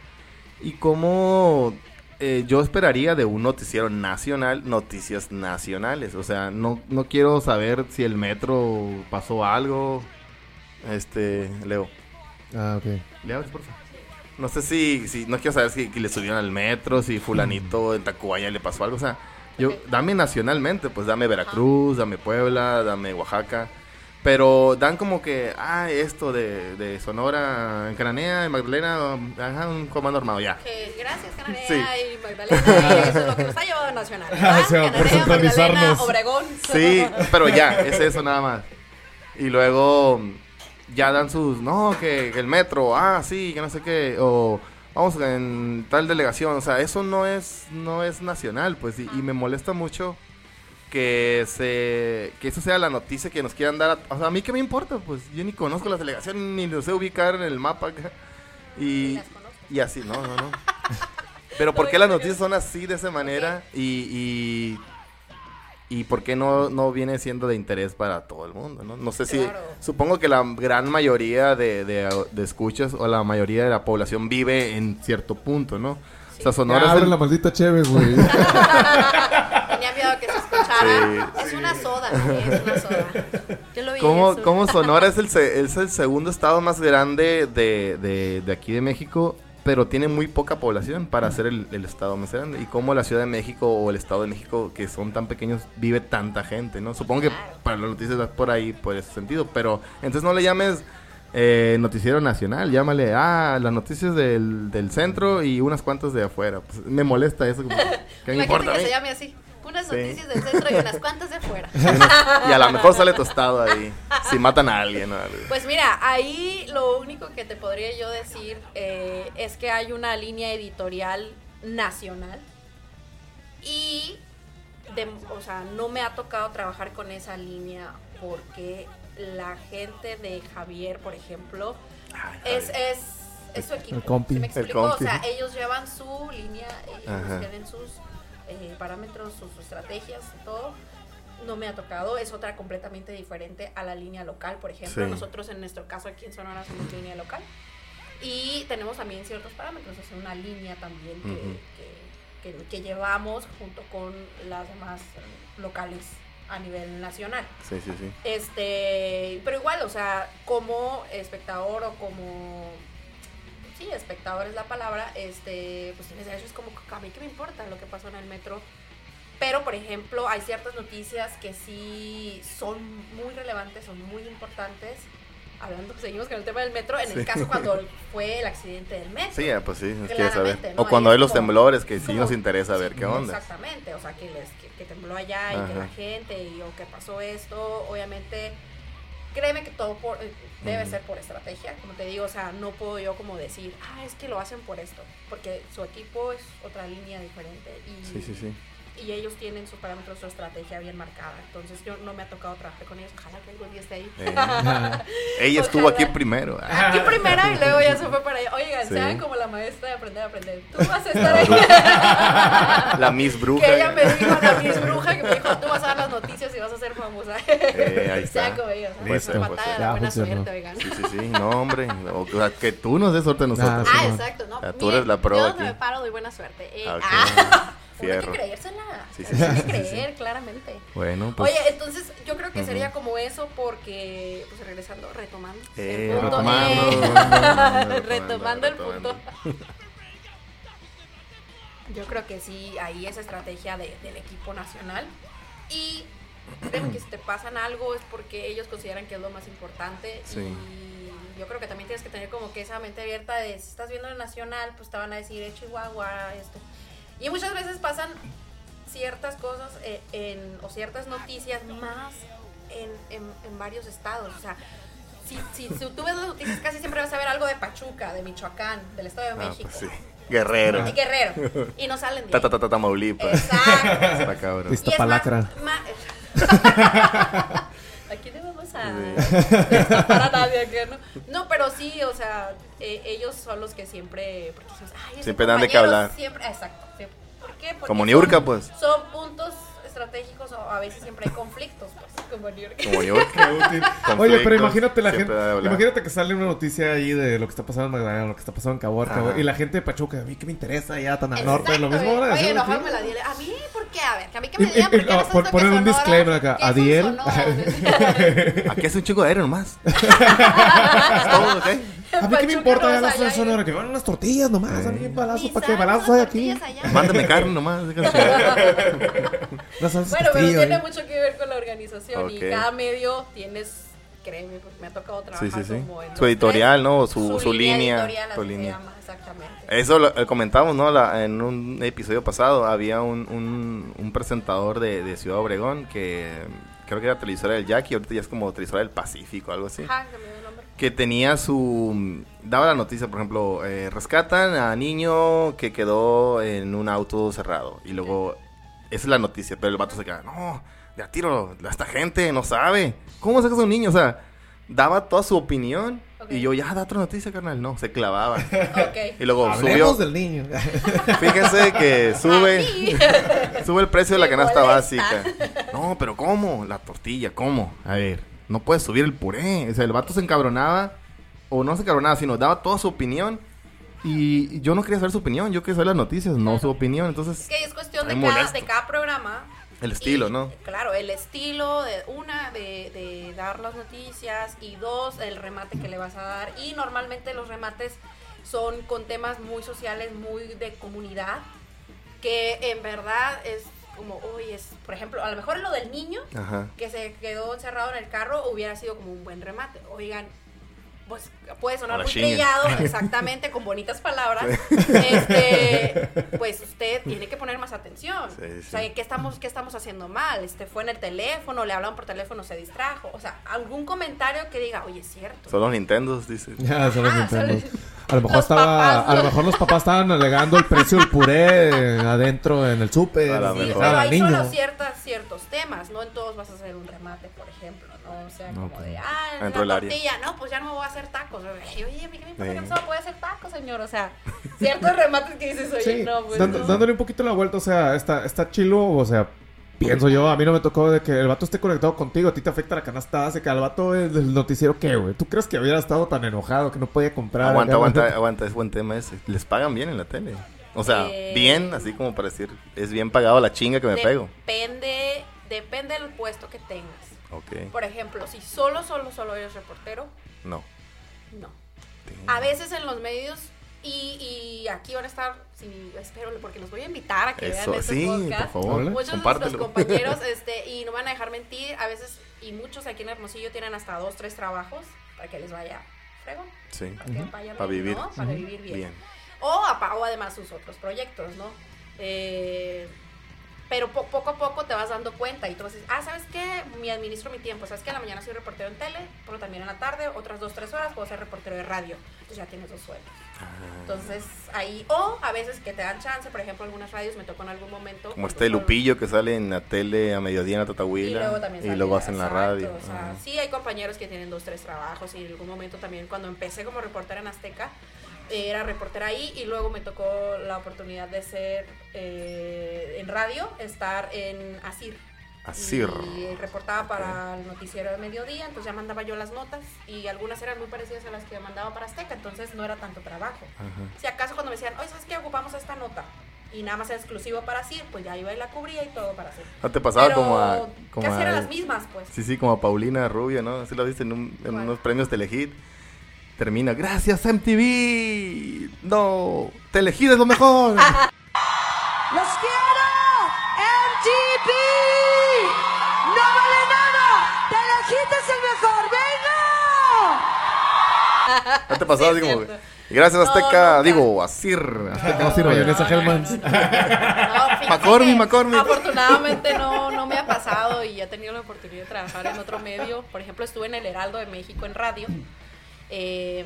Y como eh, yo esperaría de un noticiero nacional, noticias nacionales. O sea, no, no quiero saber si el metro pasó algo. Este, Leo. Ah, ok. ¿Le abres, por favor? No sé si, si no quiero saber si que le subieron al metro, si fulanito en Tacubaya le pasó algo. O sea, yo, dame nacionalmente, pues dame Veracruz, dame Puebla, dame Oaxaca. Pero dan como que, ah, esto de, de Sonora, en Cananea, en Magdalena, ajá, un comando armado, ya. Que gracias, Cananea Sí. y Magdalena. eso es lo que nos ha llevado a Nacional. O sea, por Cananea, centralizarnos. Obregón. Sí, pero ya, es eso nada más. Y luego ya dan sus, no, que, que el metro, ah, sí, que no sé qué, o vamos en tal delegación, o sea, eso no es, no es nacional, pues, y, y me molesta mucho que se, que eso sea la noticia que nos quieran dar, a, o sea, a mí qué me importa, pues, yo ni conozco las delegaciones, ni lo sé ubicar en el mapa acá, Y y, las conozco. y así, no, no, no. Pero ¿por qué las noticias son así, de esa manera? Y, y, y por qué no, no viene siendo de interés para todo el mundo, ¿no? No sé si... Claro. Supongo que la gran mayoría de, de, de escuchas o la mayoría de la población vive en cierto punto, ¿no? O sea, Sonora Ya, es abre el- la maldita chévere, güey. Sí, es una soda, es una soda. Yo lo vi. ¿Cómo, eso. cómo Sonora es el, es el segundo estado más grande de, de, de aquí de México, pero tiene muy poca población para ser el, el estado más grande? ¿Y cómo la Ciudad de México o el Estado de México, que son tan pequeños, vive tanta gente, no? Supongo que para las noticias por ahí, por ese sentido, pero entonces no le llames eh, noticiero nacional, llámale, ah, las noticias del, del centro y unas cuantas de afuera. Pues, me molesta eso, como, ¿qué me importa que se llame así. Unas Sí. noticias del centro y unas cuantas de fuera. Y a lo mejor sale tostado ahí, si matan a alguien o algo. Pues mira, ahí lo único que te podría yo decir eh, es que hay una línea editorial nacional y, de- o sea, no me ha tocado trabajar con esa línea porque la gente de Javier, por ejemplo, Ay, es, Javier. es, es su equipo. compi. ¿Sí me El explico? O compi. sea, ellos llevan su línea, ellos Ajá. tienen sus eh, parámetros, sus estrategias todo. No me ha tocado, es otra completamente diferente a la línea local, por ejemplo. Sí. Nosotros en nuestro caso aquí en Sonora somos línea local. Y tenemos también ciertos parámetros, o sea, una línea también que, que- que- que llevamos junto con las demás locales a nivel nacional. Sí, sí, sí. Este, pero igual, o sea, como espectador o como sí, espectador es la palabra, este, pues tienes derecho, es como a mí que me importa lo que pasó en el metro. Pero, por ejemplo, hay ciertas noticias que sí son muy relevantes, son muy importantes hablando, seguimos con el tema del metro, en el caso cuando fue el accidente del metro. Sí, ah, pues sí, nos quiere saber. ¿no? O cuando hay los como- temblores, que sí como- nos interesa ver sí, qué onda. Exactamente, o sea, que, les, que, que tembló allá y que la gente, y o que pasó esto, obviamente, créeme que todo por, eh, debe ser por estrategia, como te digo, o sea, no puedo yo como decir, ah, es que lo hacen por esto, porque su equipo es otra línea diferente y, Sí, sí, sí. Y ellos tienen sus parámetros, su estrategia bien marcada, entonces yo no me ha tocado trabajar con ellos, ojalá que algún día esté ahí. Eh, Ella estuvo Ojalá. aquí primero. Aquí primero y luego ya se fue para allá. Oigan, Sí. sean como la maestra de aprender a aprender. Tú vas a estar ahí. La Miss Bruja. que ella me dijo, la Miss Bruja, que me dijo, tú vas a dar las noticias y vas a ser famosa. Eh, ahí Sean como ellos. ¿no? La buena suerte, oigan. Sí, sí, sí. No, hombre. O sea, que tú nos des suerte a nosotros. Ah, Ah, Simón. exacto, no. Ya, tú eres la pro yo aquí. donde me paro doy buena suerte. Eh, Ah, ok. ah, uno hay Fierro. que creérsela. Sí, sí, sí, creer, claramente. Bueno, pues. Oye, entonces yo creo que sería como eso porque, pues regresando, retomando Eh, el punto. retomando, eh, retomando, retomando el punto. Yo creo que sí, ahí es estrategia de- del equipo nacional. Y créeme que si te pasan algo es porque ellos consideran que es lo más importante. Sí. Y yo creo que también tienes que tener como que esa mente abierta de si estás viendo el nacional, pues te van a decir, eh, Chihuahua, esto. Y muchas veces pasan ciertas cosas eh, en, o ciertas noticias más en, en- en varios estados. O sea, si, si, si tú ves las noticias, casi siempre vas a ver algo de Pachuca, de Michoacán, del Estado de Ah, México. pues sí. Guerrero. Y Guerrero. Y no salen de Ta, ta, ta, ta, Tamaulipas. Exacto. Está cabrón. Iztapalacra. ma- Aquí no vamos a destapar a nadie, ¿qué no? No, pero sí, o sea, eh, ellos son los que siempre, porque decimos, ay, Siempre dan de qué hablar. Siempre, exacto. siempre. ¿Por qué? Porque Como Niurka, pues. Son puntos estratégicos o a veces siempre hay conflictos, pues, como Niurka. Como New York. Oye, pero imagínate la gente. Imagínate que sale una noticia ahí de lo que está pasando en Magdalena, lo que está pasando en Caborca, y la gente de Pachuca, a mí que me interesa ya tan al Exacto, norte, lo mismo. Oye, no, me la dile. A mí, ¿por qué? A ver, que a mí que me digan y- por qué y- no sabes pon- lo que ponen un disclaimer acá, Adiel. Aquí es un chico de aire nomás. es todo, ¿ok? A mí que me importa ya las allá, Sonora, que van unas tortillas nomás, a mí balazo, Y para que salen balazo las hay aquí. Mándame carne nomás. Bueno, pero tiene ahí. mucho que ver con la organización y cada medio tienes, créeme, porque me ha tocado trabajar Sí, sí, sí. como en Su editorial. ¿no? Su- su línea, editorial, su línea. llama, exactamente. Eso lo eh, comentamos, ¿no? La- en un episodio pasado había un, un, un presentador de, de Ciudad Obregón que eh, creo que era televisora del Jackie, ahorita ya es como televisora del Pacífico, algo así. Ajá. Que tenía su... Daba la noticia, por ejemplo, eh, rescatan a niño que quedó en un auto cerrado. Y luego, esa es la noticia, pero el vato se queda, no, de a tiro, esta gente no sabe. ¿Cómo sacas a un niño? O sea, daba toda su opinión. Y yo, ya, da otra noticia, carnal. No, se clavaba. Ok. Y luego Hablemos subió. del niño. Fíjense que sube, sube el precio de la canasta básica. No, pero ¿cómo? La tortilla, ¿cómo? A ver, no puedes subir el puré. O sea, el vato se encabronaba, o no se encabronaba, sino daba toda su opinión. Y yo no quería saber su opinión, yo quería saber las noticias, no su opinión. Entonces, Es que es cuestión de cada, de cada programa. el estilo, Y, ¿no? Claro, el estilo, de una, de, de dar las noticias y dos, el remate que le vas a dar. Y normalmente los remates son con temas muy sociales, muy de comunidad, que en verdad es como, uy, es, por ejemplo, a lo mejor lo del niño Ajá. que se quedó encerrado en el carro hubiera sido como un buen remate. Oigan, pues puede sonar muy trillado, exactamente, con bonitas palabras. Este, pues usted tiene que poner más atención. Sí, sí. O sea, ¿qué estamos, ¿qué estamos haciendo mal? Este, fue en el teléfono, le hablaron por teléfono, se distrajo. O sea, algún comentario que diga, oye, es cierto. Son los Nintendos, dice. Ya, son los Ah, Nintendos. A lo mejor los estaba, papás, a lo mejor los papás estaban alegando el precio del puré adentro en el súper. A Sí, pero hay niño. solo ciertas, ciertos temas, no en todos vas a hacer un remate, por ejemplo, ¿no? O sea, como Ok. de, ah, del la área. tortilla, no, pues ya no me voy a hacer tacos. Oye, oye, ¿a mí qué me importa Sí. que no se me puede hacer tacos, señor? O sea, ciertos remates que dices, oye, Sí, no, pues dando- no. dándole un poquito la vuelta, o sea, está, está chilo, o sea, pienso yo, a mí no me tocó de que el vato esté conectado contigo, a ti te afecta la canasta básica, al vato del del noticiero, ¿qué, güey? ¿Tú crees que hubiera estado tan enojado que no podía comprar? Aguanta, acá? aguanta, aguanta, es buen tema ese. Les pagan bien en la tele. O sea, Eh. bien, así como para decir, es bien pagado la chinga que me pego. Depende, depende del puesto que tengas. Ok, Por ejemplo, si solo, solo, solo eres reportero, no. no. A veces en los medios, y, y aquí van a estar, sí, espero, porque los voy a invitar a que Eso, vean estos sí, podcasts. por favor, Muchos de nuestros compañeros, este, y no van a dejar mentir, a veces, y muchos aquí en Hermosillo tienen hasta dos, tres trabajos, para que les vaya fregón, Sí. para que vayan Para bien, vivir. ¿no? Para vivir bien. Bien. O apago además sus otros proyectos, ¿no? Eh, pero po- poco a poco te vas dando cuenta y tú dices, ah, ¿sabes qué? Me administro mi tiempo. ¿Sabes qué? En la mañana soy reportero en tele, pero también en la tarde, otras dos, tres horas puedo ser reportero de radio. Entonces ya tienes dos sueldos. Ah. Entonces ahí, o a veces que te dan chance, por ejemplo, algunas radios me tocó en algún momento. Como cuando este Lupillo que sale en la tele a mediodía en la Y Tatahuila. luego también Y sale- luego hacen la radio. O sea, sí hay compañeros que tienen dos, tres trabajos y en algún momento también cuando empecé como reportera en Azteca, era reportera ahí y luego me tocó la oportunidad de ser eh, en radio, estar en Asir. Asir. Y reportaba para el noticiero de mediodía, entonces ya mandaba yo las notas y algunas eran muy parecidas a las que mandaba para Azteca, entonces no era tanto trabajo. Si acaso cuando me decían, oye, ¿sabes qué? Ocupamos esta nota y nada más era exclusivo para Asir, pues ya iba y la cubría y todo para Asir. ¿No te pasaba Pero como a. Como casi eran a- las mismas, pues. Sí, sí, como a Paulina Rubio, ¿no? Así lo viste en, un- en unos premios Telehit. Termina, gracias MTV. No, Telehit es lo mejor. ¡Los quiero! ¡MTV! ¡No vale nada! ¡Telehit es el mejor! ¡Venga! ¿No te pasaba Sí, así como, gracias No, Azteca, nunca. digo, Asir. Azteca no sirve. Mayonesa. No, McCormick, McCormick. Afortunadamente no, no me ha pasado y ya he tenido la oportunidad de trabajar en otro medio. Por ejemplo, estuve en el Heraldo de México en radio. Eh,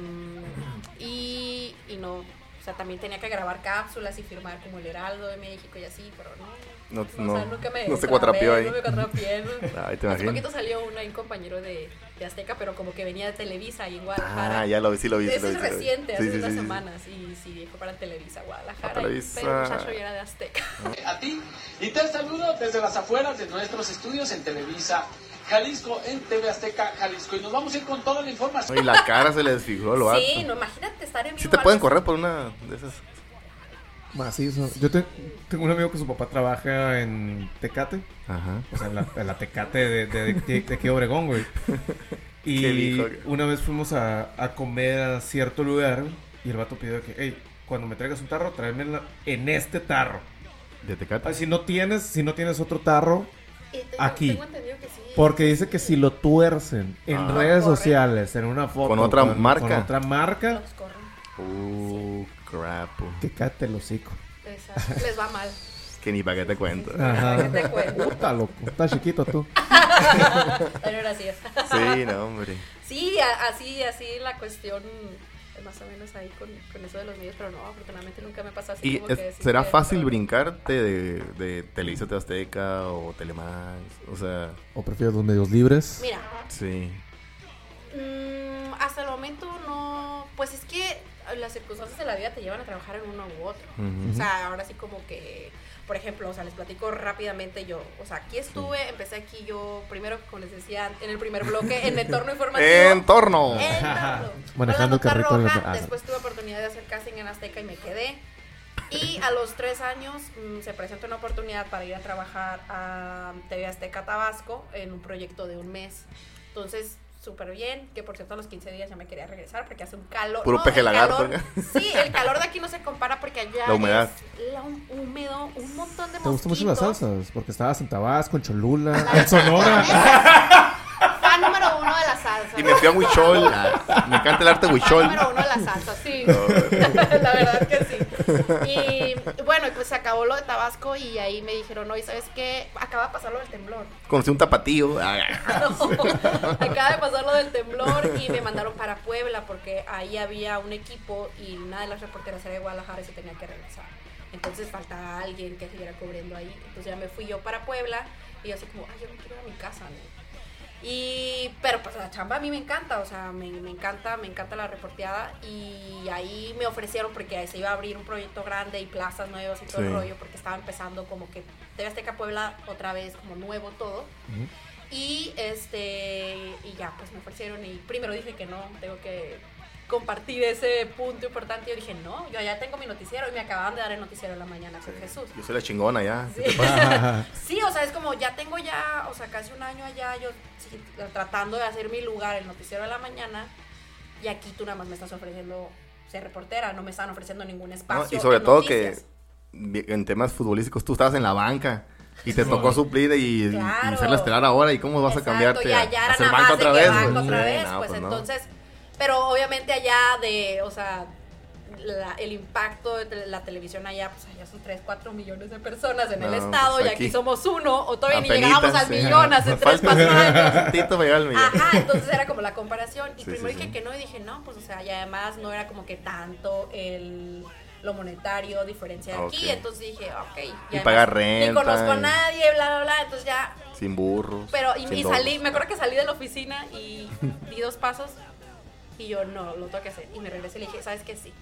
y, y no, o sea, también tenía que grabar cápsulas y firmar como el Heraldo de México y así, pero no. No, o sea, no, nunca me no se trabé, cuatrapeó ahí. No me. ¿no? Ay, te Hace poquito salió una, un compañero de, de Azteca, pero como que venía de Televisa ahí en Guadalajara. Ah, ya lo vi, sí lo vi. sí lo vi, sí lo vi. reciente, Sí, hace sí, unas sí, sí. semanas. Y sí, fue para Televisa, Guadalajara. A Televisa. Pero el muchacho ya era de Azteca. a ti y te saludo desde las afueras de nuestros estudios en Televisa Jalisco, en TV Azteca Jalisco. Y nos vamos a ir con toda la información. Y la cara se le desfiguró lo alto. Sí, no, imagínate estar en Sí vivo te pueden correr por una de esas. Macizo. Yo te- tengo un amigo que su papá trabaja en Tecate. Ajá. O sea, en la, en la Tecate de, de, de, de aquí Obregón, güey. ¿Qué Y una vez fuimos a, a comer a cierto lugar y el vato pidió que, hey, cuando me traigas un tarro, tráemela en este tarro. De Tecate. Ay, si no tienes, si no tienes otro tarro, aquí. Tengo entendido que sí. porque dice que si lo tuercen en Ah. redes Corre. sociales, en una foto Con otra con marca. con otra marca, Los corren. Uh, crap. Tecate el hocico. Exacto. Les va mal. Que ni para qué te cuento. Ajá. ¿Qué te cuento? Puta loco, está chiquito tú. Pero gracias. Sí, no, hombre. Sí, así, así la cuestión es más o menos ahí con, con eso de los medios, pero no, afortunadamente nunca me pasa así ¿Y como es- que decir será que- fácil pero- brincarte de, de Televisa de Azteca o Telemax? O sea, ¿O prefieres los medios libres? Mira, sí. mm, hasta el momento no, pues es que las circunstancias de la vida te llevan a trabajar en uno u otro. O sea, ahora sí como que, por ejemplo, o sea, les platico rápidamente yo, o sea, aquí estuve, empecé aquí yo, primero, como les decía, en el primer bloque, en entorno informativo. ¡Entorno! Entorno. Manejando el carrito la- roja, ah, Después tuve oportunidad de hacer casting en Azteca y me quedé. Y a los tres años mm, se presentó una oportunidad para ir a trabajar a TV Azteca Tabasco en un proyecto de un mes. Entonces, súper bien, que por cierto a los 15 días ya me quería regresar porque hace un calor. Puro peje el lagarto, calor- ¿no? Sí, el calor de aquí no se compara porque allá La humedad. es la húmedo, un montón de ¿Te gustan mucho las mosquitos. salsas? Porque estabas en Tabasco, en Cholula, en Sonora. Fan número uno de la salsa. Y me fui a Huichol. Ah, Me encanta el arte Fan Huichol. número uno de la salsa, sí. la verdad que sí. Y bueno, pues se acabó lo de Tabasco y ahí me dijeron, no, ¿y sabes qué? Acaba de pasar lo del temblor. Conocí un tapatío. Ah, Acaba de pasar lo del temblor y me mandaron para Puebla porque ahí había un equipo y una de las reporteras era de Guadalajara y se tenía que regresar. Entonces faltaba alguien que siguiera cubriendo ahí. Entonces ya me fui yo para Puebla y yo así como, ay, yo me quiero ir a mi casa, ¿no? Y, pero pues la chamba a mí me encanta, o sea, me, me encanta, me encanta la reporteada. Y ahí me ofrecieron porque se iba a abrir un proyecto grande y plazas nuevas y todo el rollo porque estaba empezando como que TV Azteca Puebla otra vez como nuevo todo. Y este y ya pues me ofrecieron y primero dije que no, tengo que compartir ese punto importante. Yo dije, no, yo ya tengo mi noticiero y me acababan de dar el noticiero en la mañana con Jesús. Yo soy la chingona ya. Sí. Sí, o sea, es como ya tengo ya, o sea, casi un año allá, yo sí, tratando de hacer mi lugar, el noticiero de la mañana, y aquí tú nada más me estás ofreciendo ser reportera, no me están ofreciendo ningún ¿no? espacio. Y sobre todo noticias. que en temas futbolísticos tú estabas en la banca y te tocó suplir y, y Claro. ser la estelar ahora y cómo vas a cambiarte y a, allá a ser banca de otra vez. otra no, pues, pues no. entonces Pero obviamente allá de, o sea, la- el impacto de la televisión allá, pues allá son 3, 4 millones de personas en el No, estado pues y aquí somos uno, o todavía ni llegamos al sí. millón hace Nos 3, falta 4 años. Ajá, entonces era como la comparación. Y Sí, primero sí, dije que no y dije no, pues o sea, y además no era como que tanto el lo monetario diferencia de aquí. Entonces dije, ok. Y además pagar Ni renta, conozco a nadie, bla, bla, bla. Entonces ya. Sin burros. Pero y, y salí, me acuerdo que salí de la oficina y di dos pasos. Y yo no, lo tengo que hacer. Y me regresé y le dije, ¿sabes qué? Sí.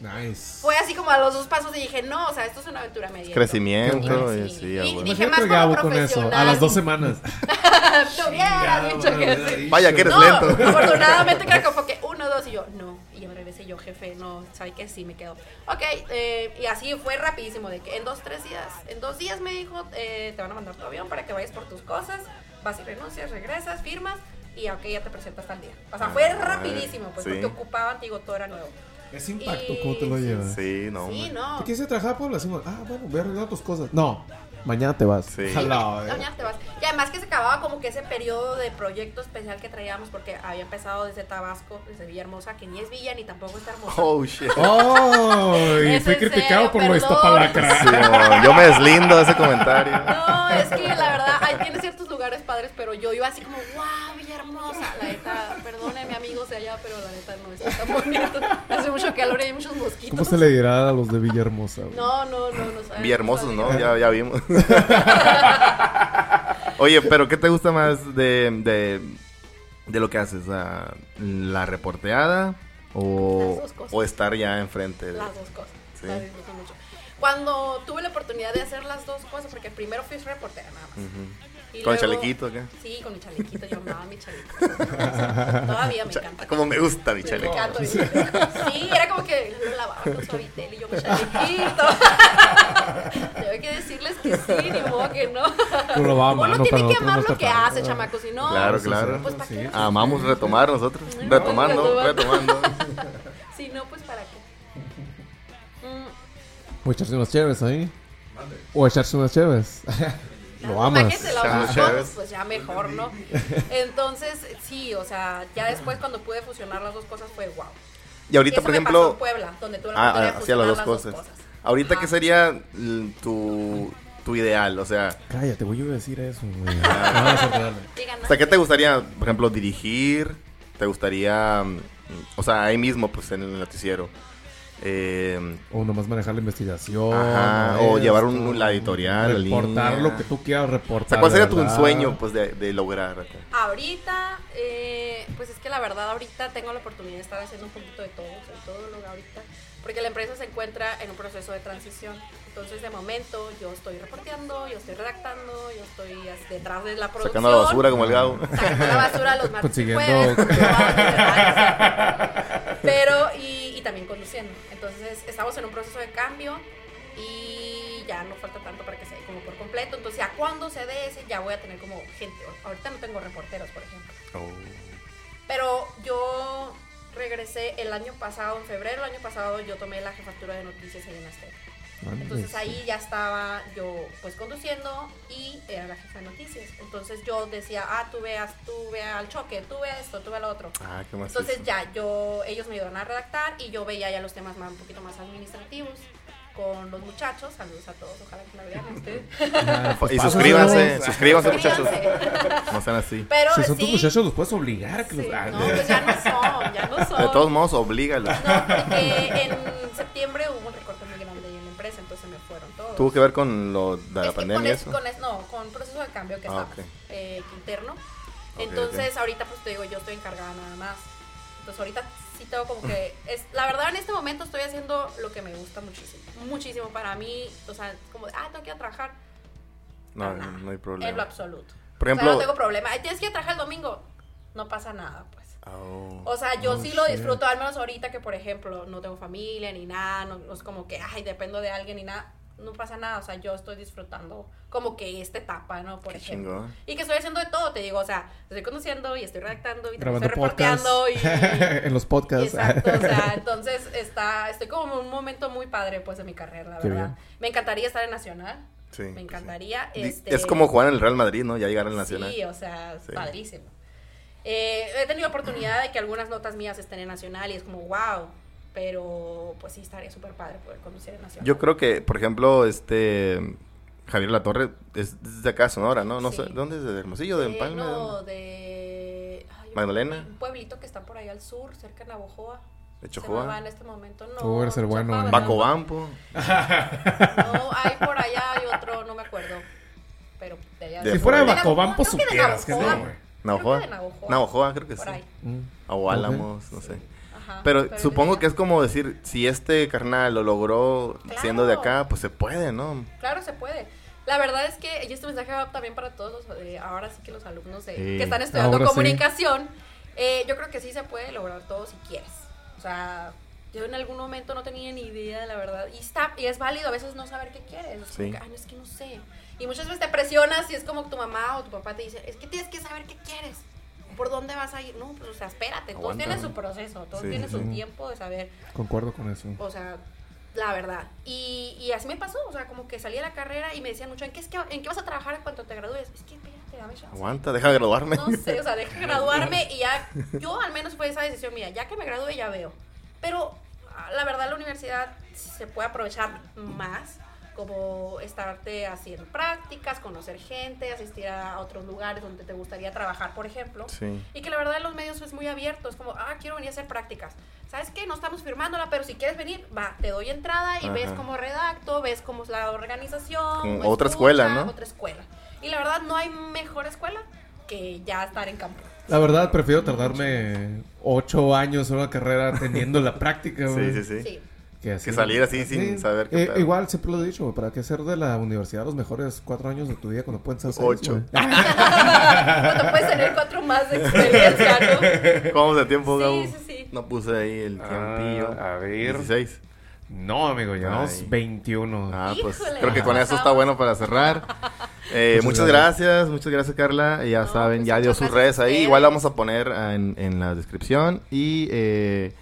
Nice. Fue así como a los dos pasos y dije, no, o sea, esto es una abuela media. Crecimiento, Sí. y sí, Y- y dije, más como con eso. A profesional. las dos semanas. Hubiera dicho que sí. Vaya que eres No, lento. afortunadamente creo que fue que uno, dos y yo, no. Y yo me regresé yo, jefe, no, sabe que sí me quedo. Ok, eh, y así fue rapidísimo, de que en dos, tres días, en dos días me dijo, eh, te van a mandar tu avión para que vayas por tus cosas, vas y renuncias, regresas, firmas y ok, ya te presentas tal día. O sea, fue Ah, rapidísimo, pues sí. porque ocupaban, digo, todo era nuevo. Ese impacto, Y- ¿cómo te lo llevas? Sí, no, Sí, no. ¿Te a trabajar, Pablo? Decimos, ah, bueno, voy a arreglar tus cosas. No, mañana te vas. Sí. Eh. ya te vas. Además que se acababa como que ese periodo de proyecto especial que traíamos porque había empezado desde Tabasco, desde Villahermosa, que ni es Villa ni tampoco está hermosa. Oh, shit. ¡Oh! Y fui criticado serio, por lo perdón. Iztapalacra. Sí, no, yo me deslindo de ese comentario. No, es que la verdad, ahí tiene ciertos lugares padres, pero yo iba así como, wow, Villahermosa. La neta, perdone mi amigo de allá, pero la neta no está tan bonito. Hace mucho calor y hay muchos mosquitos. ¿Cómo se le dirá a los de Villahermosa? No, no, no, no. Villahermosos, ¿no? Ya, ya vimos. Oye, pero ¿qué te gusta más de, de, de lo que haces? ¿La reporteada o, estar ya enfrente? De... Las dos cosas. Sí. Las disfruto mucho. Cuando tuve la oportunidad de hacer las dos cosas, porque primero fui reportera nada más. Y Con el luego- chalequito acá. Sí, con mi chalequito. Yo amaba mi chalequito. Todavía me encanta. Como me gusta mi Me chaleco. encanta mi chaleco. Sí, era como que lo lavaba con suavitel y yo mi chalequito. Tengo que decirles que sí, ni modo que no. Tú lo vas a Uno tiene que amar no lo que hace, chamaco, si no. Claro, claro. Pues para qué. Amamos retomar nosotros. Retomando, retomando. retomando. Si no, pues para qué. Mm, O echarse unas chéves ahí. O echarse unas chéves. Lo amas. Chéves. cosas, pues ya mejor, ¿no? Entonces, sí, o sea, ya después cuando pude fusionar las dos cosas fue wow. Y ahorita, Eso por me pasó ejemplo, en Puebla, donde la Ah, ah, de hacía las dos cosas. Ahorita, Ajá. ¿qué sería tu, tu ideal? O sea, Cállate, voy a decir eso, güey. Ah. Digan, o sea, ¿qué te gustaría, por ejemplo, dirigir? ¿Te gustaría, mm, o sea, ahí mismo, pues, en el noticiero? Eh, O nomás manejar la investigación. Ajá, o llevar un- esto, la editorial, Reportar línea. lo que tú quieras o reportar. sea, ¿cuál sería tu sueño, pues, de, de lograr acá? Ahorita, eh, pues es que la verdad ahorita tengo la oportunidad de estar haciendo un poquito de todo, de todo lo que ahorita, porque la empresa se encuentra en un proceso de transición. Entonces, de momento, yo estoy reporteando, yo estoy redactando, yo estoy detrás de la producción. Sacando la basura como el Gabo. Sacando la basura los martes Consiguiendo- jueves. Pero, y, y también conduciendo. Entonces, estamos en un proceso de cambio y ya no falta tanto para que se dé como por completo. Entonces, ya cuando se dé ese, ya voy a tener como gente. Ahorita no tengo reporteros, por ejemplo. Oh. Pero yo regresé el año pasado, en febrero del año pasado, yo tomé la jefatura de noticias ahí en Azteca. Entonces sí. ahí ya estaba yo pues conduciendo y era la jefa de noticias. Entonces yo decía, ah, tú veas, tú ve al choque, tú ve esto, tú ve lo otro. Ah, qué más. Entonces ya yo, ellos me ayudaron a redactar y yo veía ya los temas más, un poquito más administrativos con los muchachos. Saludos a todos, ojalá que la vean ustedes. Ah, pues Y suscríbanse, suscríbanse, muchachos. No sean así. Pero Si son tus sí, muchachos, los puedes obligar que los sí, ah, no, pues ya no son, ya no son. De todos modos, oblígalos. No, porque en septiembre hubo ¿Tuvo que ver con lo de la pandemia con eso? con es- no, con proceso de cambio que Ah, ok. eh, interno. Entonces, ahorita pues te digo, yo estoy encargada nada más. Entonces, ahorita sí tengo como que... Es, la verdad, en este momento estoy haciendo lo que me gusta muchísimo. Muchísimo para mí. O sea, como, ah, tengo que ir a trabajar. No, no hay En lo problema. absoluto. Por o sea, ejemplo... no tengo problema. Tienes que ir a trabajar el domingo. No pasa nada, pues. Oh. O sea, yo Oh, sí lo shit. disfruto, al menos ahorita que, por ejemplo, no tengo familia ni nada, no, no es como que, ay, dependo de alguien ni nada, no pasa nada, o sea, yo estoy disfrutando como que esta etapa, ¿no? Por Qué ejemplo. chingón. Y que estoy haciendo de todo, te digo, o sea, estoy conduciendo y estoy redactando y Grabando estoy podcast. reporteando y... en los podcasts. Exacto, o sea, entonces está, estoy como en un momento muy padre, pues, de mi carrera, la Qué verdad. bien. Me encantaría estar en Nacional, Sí, me pues sí. encantaría. Di- este, Es como jugar en el Real Madrid, ¿no? Ya llegar al Nacional. Sí, o sea, Sí. padrísimo. Eh, he tenido oportunidad de que algunas notas mías estén en Nacional y es como, wow. Pero pues sí, estaría súper padre poder conducir en Nacional. Yo creo que, por ejemplo, este Javier La es desde acá, Sonora, ¿no? No Sí. sé, ¿dónde es? ¿De Hermosillo? ¿De Empalme? ¿De no, de... ay, un- ¿Magdalena? Un pueblito que está por ahí al sur, cerca de Navojoa. ¿De Chojoa? va en este momento, no. Tú eres el bueno. Bacobampo. No, hay por allá, hay otro, no me acuerdo. Pero de allá De Si fuera de. Bacobampo, supieras que no, Navojoa. güey. Navajoa. Navajoa, creo que Por sí. ahí. Mm. O Álamos, no sé. Ajá, Pero supongo que es como decir, si este carnal lo logró Claro. siendo de acá, pues se puede, ¿no? Claro, se puede. La verdad es que, y este mensaje va también para todos los, eh, ahora sí que los alumnos de- Sí. que están estudiando Ahora sí. comunicación, eh, yo creo que sí se puede lograr todo si quieres. O sea, yo en algún momento no tenía ni idea, la verdad. Y, está, y es válido a veces no saber qué quieres. Sí. que, "Ay, no, es que no sé. Y muchas veces te presionas y es como tu mamá o tu papá te dice, es que tienes que saber qué quieres. ¿Por dónde vas a ir? No, pues, o sea, espérate. Todo tiene su proceso, todo Sí, tiene sí, su tiempo de saber Concuerdo con eso. o sea, la verdad. Y, y así me pasó, o sea, como que salí de la carrera y me decían mucho, ¿en qué, es que, ¿en qué vas a trabajar en cuanto te gradúes? Es que espérate, dame chance. Aguanta, deja de graduarme. No sé, o sea, deja graduarme y ya, yo al menos fue esa decisión mía, ya que me gradúe ya veo. Pero ah, la verdad la universidad se puede aprovechar más, como estarte haciendo prácticas, conocer gente, asistir a otros lugares donde te gustaría trabajar, por ejemplo. Sí. Y que la verdad en los medios es muy abierto, es como, ah, quiero venir a hacer prácticas. ¿Sabes qué? No estamos firmándola, pero si quieres venir, va, te doy entrada y Ajá. ves cómo redacto, ves cómo es la organización. Otra escuela, ¿no? Otra escuela. Y la verdad no hay mejor escuela que ya estar en campo. La verdad, prefiero tardarme ocho años en una carrera teniendo la práctica, güey. Sí, sí, sí. Sí. Que, así- Que salir así sin saber qué Eh, pedo. igual, siempre lo he dicho, güey, ¿para qué ser de la universidad los mejores cuatro años de tu vida cuando pueden ser seis, Ocho. Cuando puedes tener cuatro más de experiencia, ¿no? ¿Cómo de tiempo, Sí, Gabo? sí, sí. No puse ahí el tiempillo. Ah, a ver. 16. No, amigo, llevamos Ay. 21. Ah, pues Híjole, creo que con eso está bueno para cerrar. Eh, Muchas muchas gracias, muchas gracias Carla. Ya No, saben, pues ya dio sus redes ahí. Igual la vamos a poner ah, en, en la descripción. Y eh,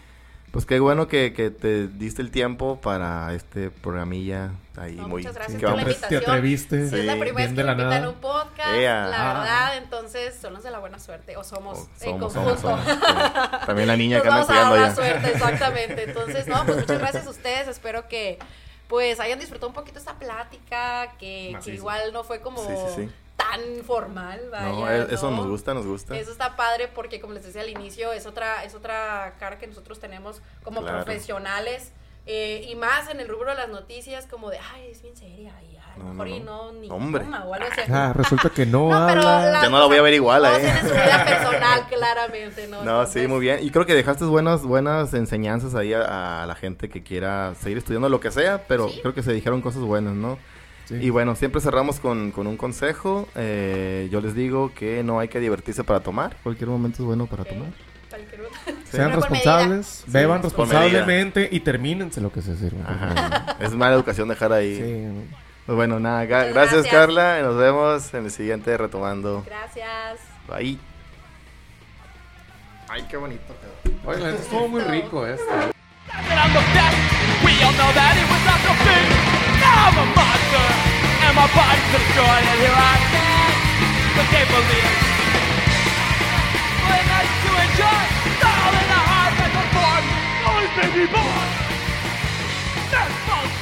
pues qué bueno que, que te diste el tiempo para este programilla ahí No, muy muchas gracias que por la vamos- Te invitación. atreviste. Si es la Sí. primera vez Bien que de me la invitan un podcast, la Ah. verdad, entonces son los de la buena suerte, o somos, Oh, en conjunto. somos, somos, sí. También la niña Nos que anda allá. suerte, exactamente. Entonces, no, pues muchas gracias a ustedes. Espero que pues hayan disfrutado un poquito esta plática, que, que igual no fue como Sí, sí, sí. Tan formal, vaya. No, eso ¿no? nos gusta, nos gusta. Eso está padre porque como les decía al inicio, es otra, es otra cara que nosotros tenemos como Claro. profesionales. eh, y más en el rubro de las noticias, como de, ay, es bien seria, y a lo No, mejor no, y no. no, ni Hombre. toma o algo así. Ah, resulta que no, No, pero la- no la voy a ver igual, ¿eh? tienen su vida personal, claramente, ¿no? No, sí, muy bien. Y creo que dejaste buenas, buenas enseñanzas ahí a, a la gente que quiera seguir estudiando lo que sea, pero Sí. creo que se dijeron cosas buenas, ¿no? Sí. Y bueno, siempre cerramos con, con un consejo. Eh, yo les digo que no hay que divertirse para tomar. Cualquier momento es bueno para tomar. cualquier Sean Pero responsables, medida. beban responsablemente y termínense lo que se. Ajá. es mala educación dejar ahí. Sí. Pues bueno, nada, gracias, gracias. Carla. y Nos vemos en el siguiente retomando. Gracias. Bye. Ay, qué bonito. Oye, estuvo muy rico esto. I'm a monster, and my body's destroyed, and here I stand. But they believe. When I to enjoy, all in the heart that born. Always false baby born. That's false